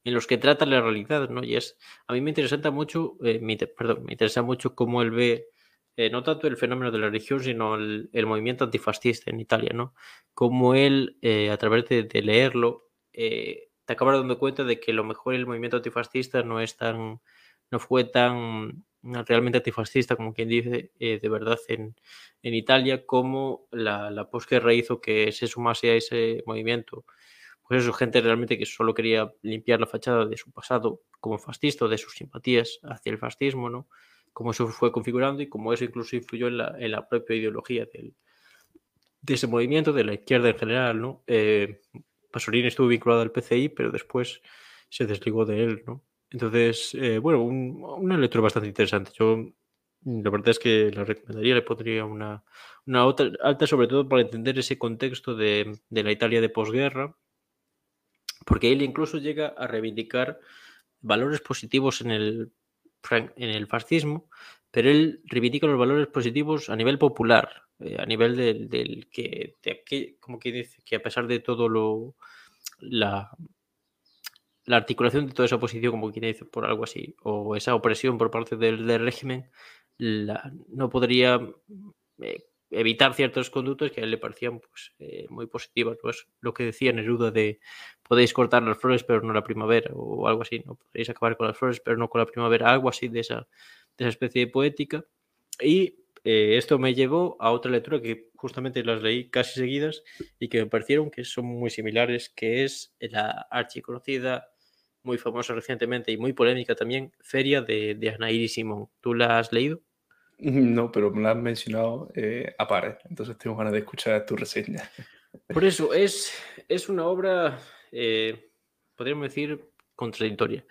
en los que trata la realidad, ¿no? Y es. A mí me interesa mucho, me, perdón, me interesa mucho cómo él ve eh, no tanto el fenómeno de la religión, sino el, movimiento antifascista en Italia, ¿no? Como él, eh, a través de, leerlo, eh, te acabas dando cuenta de que lo mejor el movimiento antifascista no es tan, fue tan realmente antifascista, como quien dice, eh, de verdad en, Italia, como la posguerra hizo que se sumase a ese movimiento. Pues eso, gente realmente que solo quería limpiar la fachada de su pasado como fascista, de sus simpatías hacia el fascismo, ¿no? cómo eso fue configurando y cómo eso incluso influyó en la, en la propia ideología del, de ese movimiento, de la izquierda en general, ¿no? Eh, Pasolini estuvo vinculado al PCI, pero después se desligó de él, ¿no? Entonces, eh, bueno, una lectura bastante interesante. Yo, la verdad es que la recomendaría, le pondría una, una alta, sobre todo para entender ese contexto de, de la Italia de posguerra, porque él incluso llega a reivindicar valores positivos en el, en el fascismo, pero él reivindica los valores positivos a nivel popular, eh, a nivel del, que, como que dice, que a pesar de todo lo, la, la articulación de toda esa oposición, como quien dice, por algo así, o esa opresión por parte del, régimen, no podría eh, evitar ciertos conductos que a él le parecían pues, eh, muy positivas. Pues lo que decía Neruda de podéis cortar las flores pero no la primavera o algo así, no podéis acabar con las flores pero no con la primavera, algo así de esa, de esa especie de poética. Y eh, esto me llevó a otra lectura que justamente las leí casi seguidas y que me parecieron que son muy similares, que es la archiconocida, muy famosa recientemente y muy polémica también, Feria de, de Anaíri Simón. ¿Tú la has leído? *laughs* No, pero me la has mencionado eh, a pares, entonces tengo ganas de escuchar tu reseña. Por eso, es, es una obra, eh, podríamos decir, contradictoria.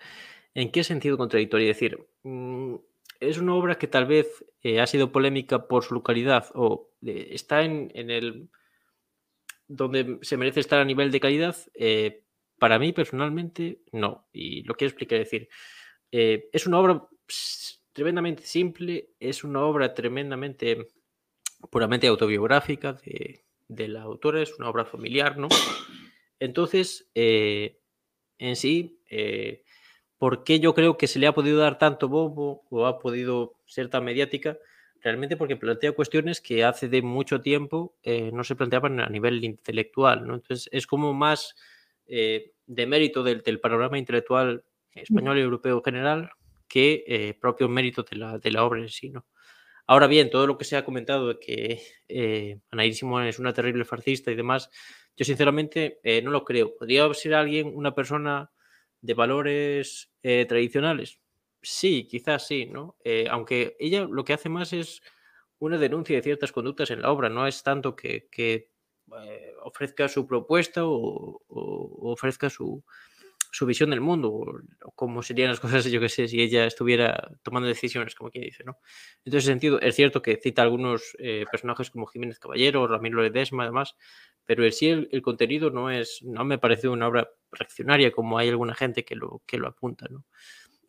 ¿En qué sentido contradictoria? Es decir, mm, es una obra que tal vez eh, ha sido polémica por su localidad o está en, el donde se merece estar a nivel de calidad. para mí, personalmente, no. Y lo quiero explicar, es decir, es una obra tremendamente simple, es una obra tremendamente puramente autobiográfica de, la autora, es una obra familiar, ¿no? Entonces, eh, en sí, eh, ¿por qué yo creo que se le ha podido dar tanto bobo o ha podido ser tan mediática? Realmente porque plantea cuestiones que hace de mucho tiempo eh, no se planteaban a nivel intelectual, ¿no? Entonces, es como más de mérito del, del panorama intelectual español y europeo en general, que eh, propio mérito de la, de la, obra en sí. ¿no? Ahora bien, todo lo que se ha comentado de que eh, Simón es una terrible fascista y demás, yo sinceramente eh, no lo creo. ¿Podría ser alguien, una persona de valores eh, tradicionales? Sí, quizás sí, ¿no? aunque ella lo que hace más es una denuncia de ciertas conductas en la obra, no es tanto que, que ofrezca su propuesta o ofrezca su, su visión del mundo, o, cómo serían las cosas, *laughs* yo qué sé, si ella estuviera tomando decisiones, como quien dice, ¿no? En ese sentido, es cierto que cita algunos eh, personajes como Jiménez Caballero, Ramiro Ledesma, además, pero en sí el, contenido no es, no me parece una obra reaccionaria como hay alguna gente que lo, que lo apunta, ¿no?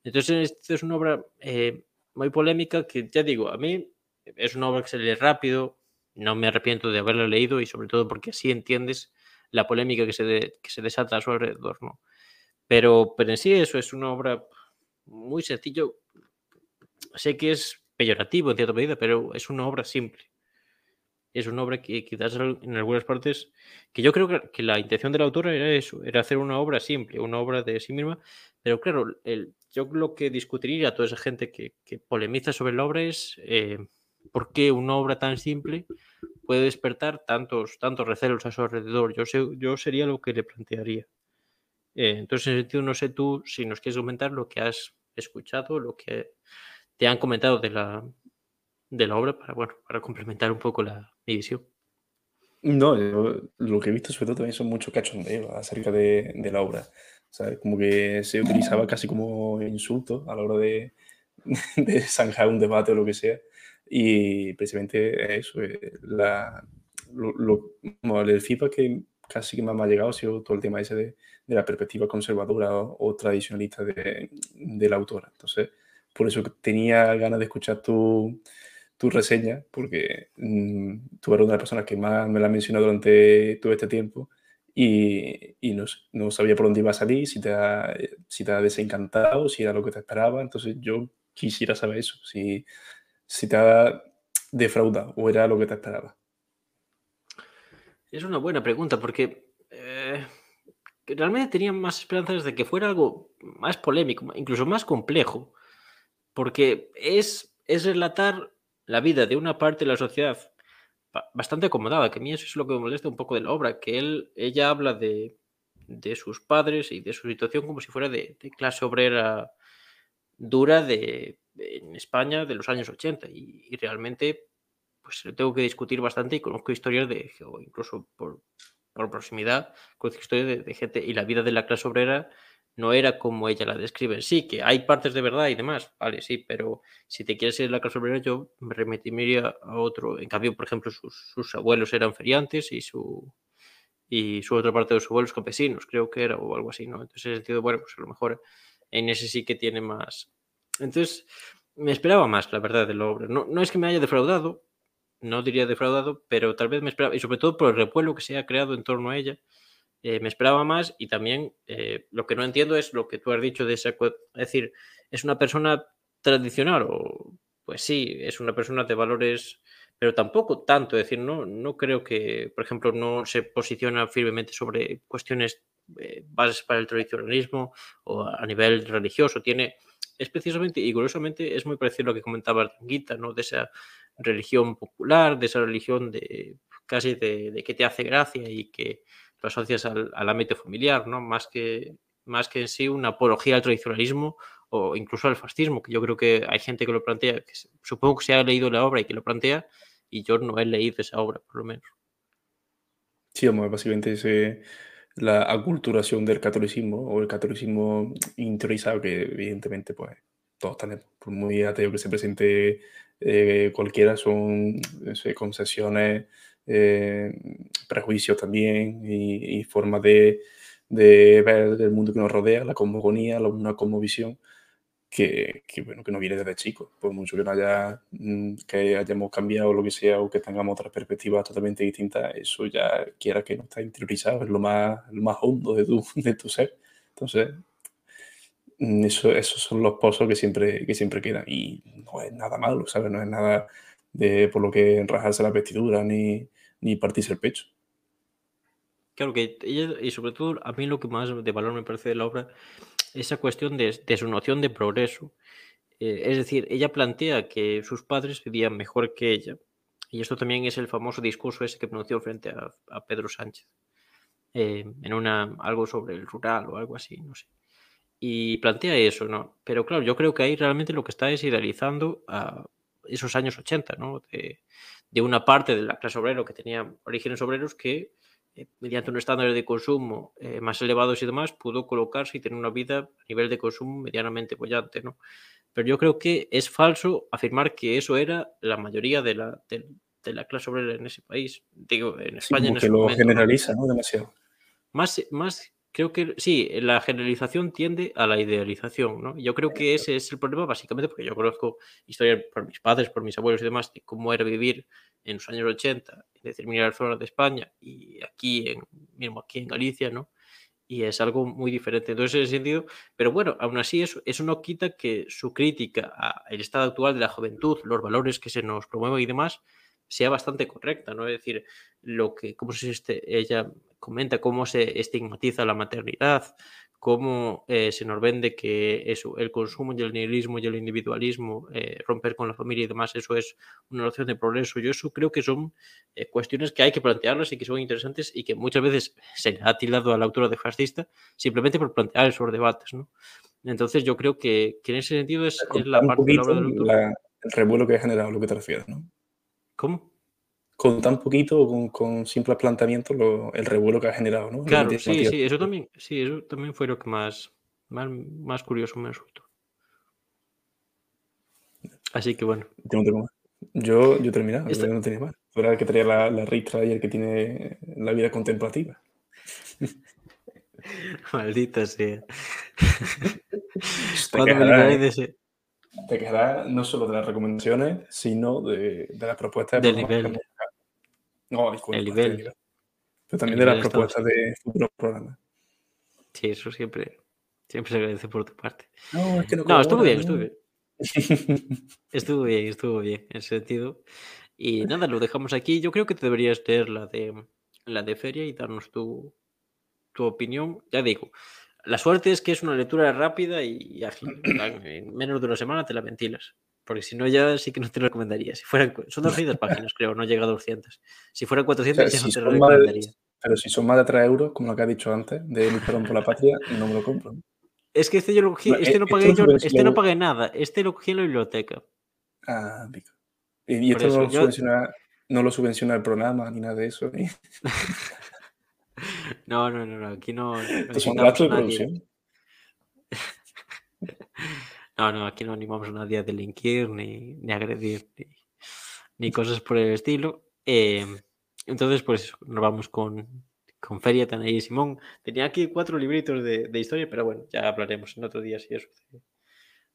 Entonces, esta es una obra eh, muy polémica que, ya digo, a mí es una obra que se lee rápido, no me arrepiento de haberla leído y sobre todo porque así entiendes la polémica que se, que se desata a su alrededor, ¿no? Pero, pero en sí eso es una obra muy sencillo. Sé que es peyorativo en cierta medida, pero es una obra simple. Es una obra que quizás en algunas partes, que yo creo que la intención del autor era eso, era hacer una obra simple, una obra de sí misma, pero claro, el, yo lo que discutiría a toda esa gente que, polemiza sobre la obra es eh, por qué una obra tan simple puede despertar tantos, tantos recelos a su alrededor. Yo, sé, yo sería lo que le plantearía. Eh, entonces, en ese sentido, no sé tú si nos quieres comentar lo que has escuchado, lo que te han comentado de la, de la obra para, bueno, para complementar un poco la, mi visión. No, lo que he visto sobre todo también son muchos cachondeos acerca de, de la obra. ¿sabes? Como que se utilizaba casi como insulto a la hora de, *laughs* de zanjar un debate o lo que sea. Y precisamente eso, eh, la, lo, lo, el feedback que casi que más me ha llegado ha sido todo el tema ese de, de la perspectiva conservadora o, tradicionalista de, de, la autora. Entonces, por eso tenía ganas de escuchar tu, tu reseña, porque mm, tú eres una de las personas que más me la ha mencionado durante todo este tiempo y, y no, no, sabía por dónde iba a salir, si te, ha, si te ha desencantado, si era lo que te esperaba. Entonces, yo quisiera saber eso, si, si te ha defraudado o era lo que te esperaba. Es una buena pregunta porque eh, realmente tenía más esperanzas de que fuera algo más polémico, incluso más complejo, porque es, es relatar la vida de una parte de la sociedad bastante acomodada, que a mí eso es lo que me molesta un poco de la obra, que él, ella habla de, de sus padres y de su situación como si fuera de, clase obrera dura de, en España de los años 80 y, y realmente pues tengo que discutir bastante y conozco historias de, incluso por, por proximidad, conozco historias de, gente y la vida de la clase obrera no era como ella la describe. Sí, que hay partes de verdad y demás, vale, sí, pero si te quieres ir a la clase obrera, yo me remitiría a otro. En cambio, por ejemplo, sus, sus abuelos eran feriantes y su, y su otra parte de sus abuelos campesinos, creo que era, o algo así, ¿no? Entonces, en ese sentido, bueno, pues a lo mejor en ese sí que tiene más. Entonces, me esperaba más, la verdad, de la obra. No, no es que me haya defraudado, no diría defraudado, pero tal vez me esperaba, y sobre todo por el repuelo que se ha creado en torno a ella, eh, me esperaba más y también eh, lo que no entiendo es lo que tú has dicho de esa, es decir, es una persona tradicional o pues sí, es una persona de valores pero tampoco tanto. Es decir, no, no creo que, por ejemplo, no se posiciona firmemente sobre cuestiones eh, bases para el tradicionalismo o a nivel religioso. Tiene, es precisamente y curiosamente es muy parecido a lo que comentaba Tanguita, ¿no? De esa religión popular, de esa religión de casi de, que te hace gracia y que lo asocias al, al, ámbito familiar, ¿no? Más que, más que en sí una apología al tradicionalismo o incluso al fascismo, que yo creo que hay gente que lo plantea, que supongo que se ha leído la obra y que lo plantea, y yo no he leído esa obra, por lo menos. Sí, básicamente es la aculturación del catolicismo o el catolicismo interiorizado que evidentemente pues todos tenemos, por muy ateo que se presente eh, cualquiera, son concesiones, eh, prejuicios también y, formas de, de, ver el mundo que nos rodea, la cosmogonía, una cosmovisión que, bueno, que no viene desde chico, por mucho que no haya, mm, que hayamos cambiado lo que sea o que tengamos otras perspectivas totalmente distintas, eso ya quiera que no está interiorizado, es lo más, lo más hondo de tu, *laughs* de tu ser. Entonces, eso, esos son los pozos que siempre, que siempre quedan y no es nada malo, ¿sabes? No es nada de por lo que enrajarse la vestidura ni, ni partirse el pecho. Claro que ella, y sobre todo a mí lo que más de valor me parece de la obra esa cuestión de, su noción de progreso. Eh, es decir, ella plantea que sus padres vivían mejor que ella. Y esto también es el famoso discurso ese que pronunció frente a, Pedro Sánchez. Eh, en una, algo sobre el rural o algo así, no sé. Y plantea eso, ¿no? Pero claro, yo creo que ahí realmente lo que está es idealizando a esos años 80, ¿no? De, de una parte de la clase obrera que tenía orígenes obreros que eh, mediante un estándar de consumo eh, más elevados y demás, pudo colocarse y tener una vida a nivel de consumo medianamente bollante, ¿no? Pero yo creo que es falso afirmar que eso era la mayoría de la, de, la clase obrera en ese país. Digo, en España en ese que lo generaliza, ¿no? Demasiado. Más, más creo que sí, la generalización tiende a la idealización, ¿no? Yo creo que ese es el problema, básicamente, porque yo conozco historias por mis padres, por mis abuelos y demás, de cómo era vivir en los años 80 en determinadas zonas de España y aquí, en, mismo aquí en Galicia, ¿no? Y es algo muy diferente. Entonces, en ese sentido, pero bueno, aún así eso, eso no quita que su crítica al estado actual de la juventud, los valores que se nos promueven y demás, sea bastante correcta, ¿no? Es decir, lo que, como se este, ella comenta, cómo se estigmatiza la maternidad, cómo eh, se nos vende que eso, el consumo y el nihilismo y el individualismo, eh, romper con la familia y demás, eso es una noción de progreso. Yo eso creo que son eh, cuestiones que hay que plantearlas y que son interesantes y que muchas veces se le ha tildado a la autora de fascista simplemente por plantear esos debates, ¿no? Entonces yo creo que, en ese sentido es, la parte de la el revuelo que ha generado, lo que te refieres, ¿no? ¿Cómo? con tan poquito, con, con simples planteamientos, el revuelo que ha generado, ¿no? Claro, sí, sí, eso también, sí, eso también fue lo que más, más, más curioso me resultó. Así que bueno. Yo no. Yo, yo terminaba, yo no tenía más. Tú el que traía la, la ristra y el que tiene la vida contemplativa. *laughs* Maldita sea. *laughs* Te quedará, de ese... te quedará no solo de las recomendaciones, sino de, de las propuestas del nivel. No, el nivel. Pero también de las propuestas de futuros programas. Sí, eso siempre, siempre se agradece por tu parte. No, es que no, no estuvo bien, estuvo *laughs* bien. estuvo bien, estuvo bien, en ese sentido. Y nada, lo dejamos aquí. Yo creo que te deberías leer la de la de feria y darnos tu, tu opinión. Ya digo, la suerte es que es una lectura rápida y ágil. En menos de una semana te la ventilas. Porque si no, ya sí que no te lo recomendaría. Si fueran, son 200 páginas, creo, no llega a 200. Si fueran 400, ya no te lo recomendaría. pero si son más de 3 euros, como lo que ha dicho antes, de mi perdón por la patria, no me lo compro. Es que este yo lo cogí, este, no pagué, yo, este no pagué nada. Este lo cogí en la biblioteca. Ah, pico. Y esto eso, no, lo yo- subvenciona, no lo subvenciona el programa ni nada de eso. ¿eh? *laughs* No, no, no, no, aquí no, no *laughs* son gastos de producción. *laughs* No, no, aquí no animamos a nadie a delinquir ni, ni a agredir ni, ni cosas por el estilo. Eh, entonces, pues nos vamos con, con Feria, Tanay y Simón. Tenía aquí cuatro libritos de, de historia, pero bueno, ya hablaremos en otro día si eso, de,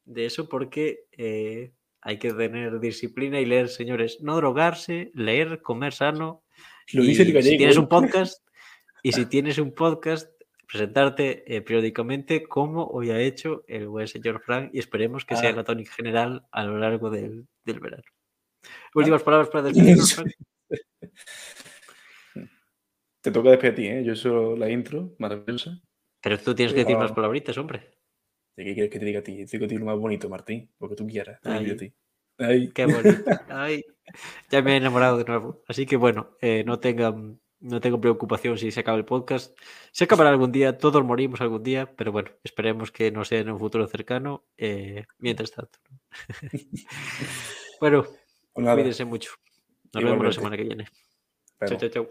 de eso porque eh, hay que tener disciplina y leer, señores, no drogarse, leer, comer sano. Lo dice el gallego. si tienes ¿eh? un podcast, y si tienes un podcast, presentarte eh, periódicamente como hoy ha hecho el buen señor Frank y esperemos que sea Ah. la tónica general a lo largo del, del verano. Últimas palabras para despedirnos, *laughs* Frank. Te toca despedir a ti, ¿eh? Yo solo la intro, maravillosa. Pero tú tienes que decir unas Ah. palabritas, hombre. ¿De qué quieres que te diga a ti? Te digo a ti lo más bonito, Martín, lo que tú quieras. Te digo Ay. a ti. Ay. Qué bonito. *laughs* Ay, ya me he enamorado de nuevo. Así que bueno, eh, no tengan no tengo preocupación si se acaba el podcast. Se acabará algún día, todos morimos algún día, pero bueno, esperemos que no sea en un futuro cercano. eh, mientras tanto. ¿no? *laughs* bueno, Pues cuídense mucho. Nos vemos la semana que viene. Chao, chao, chao.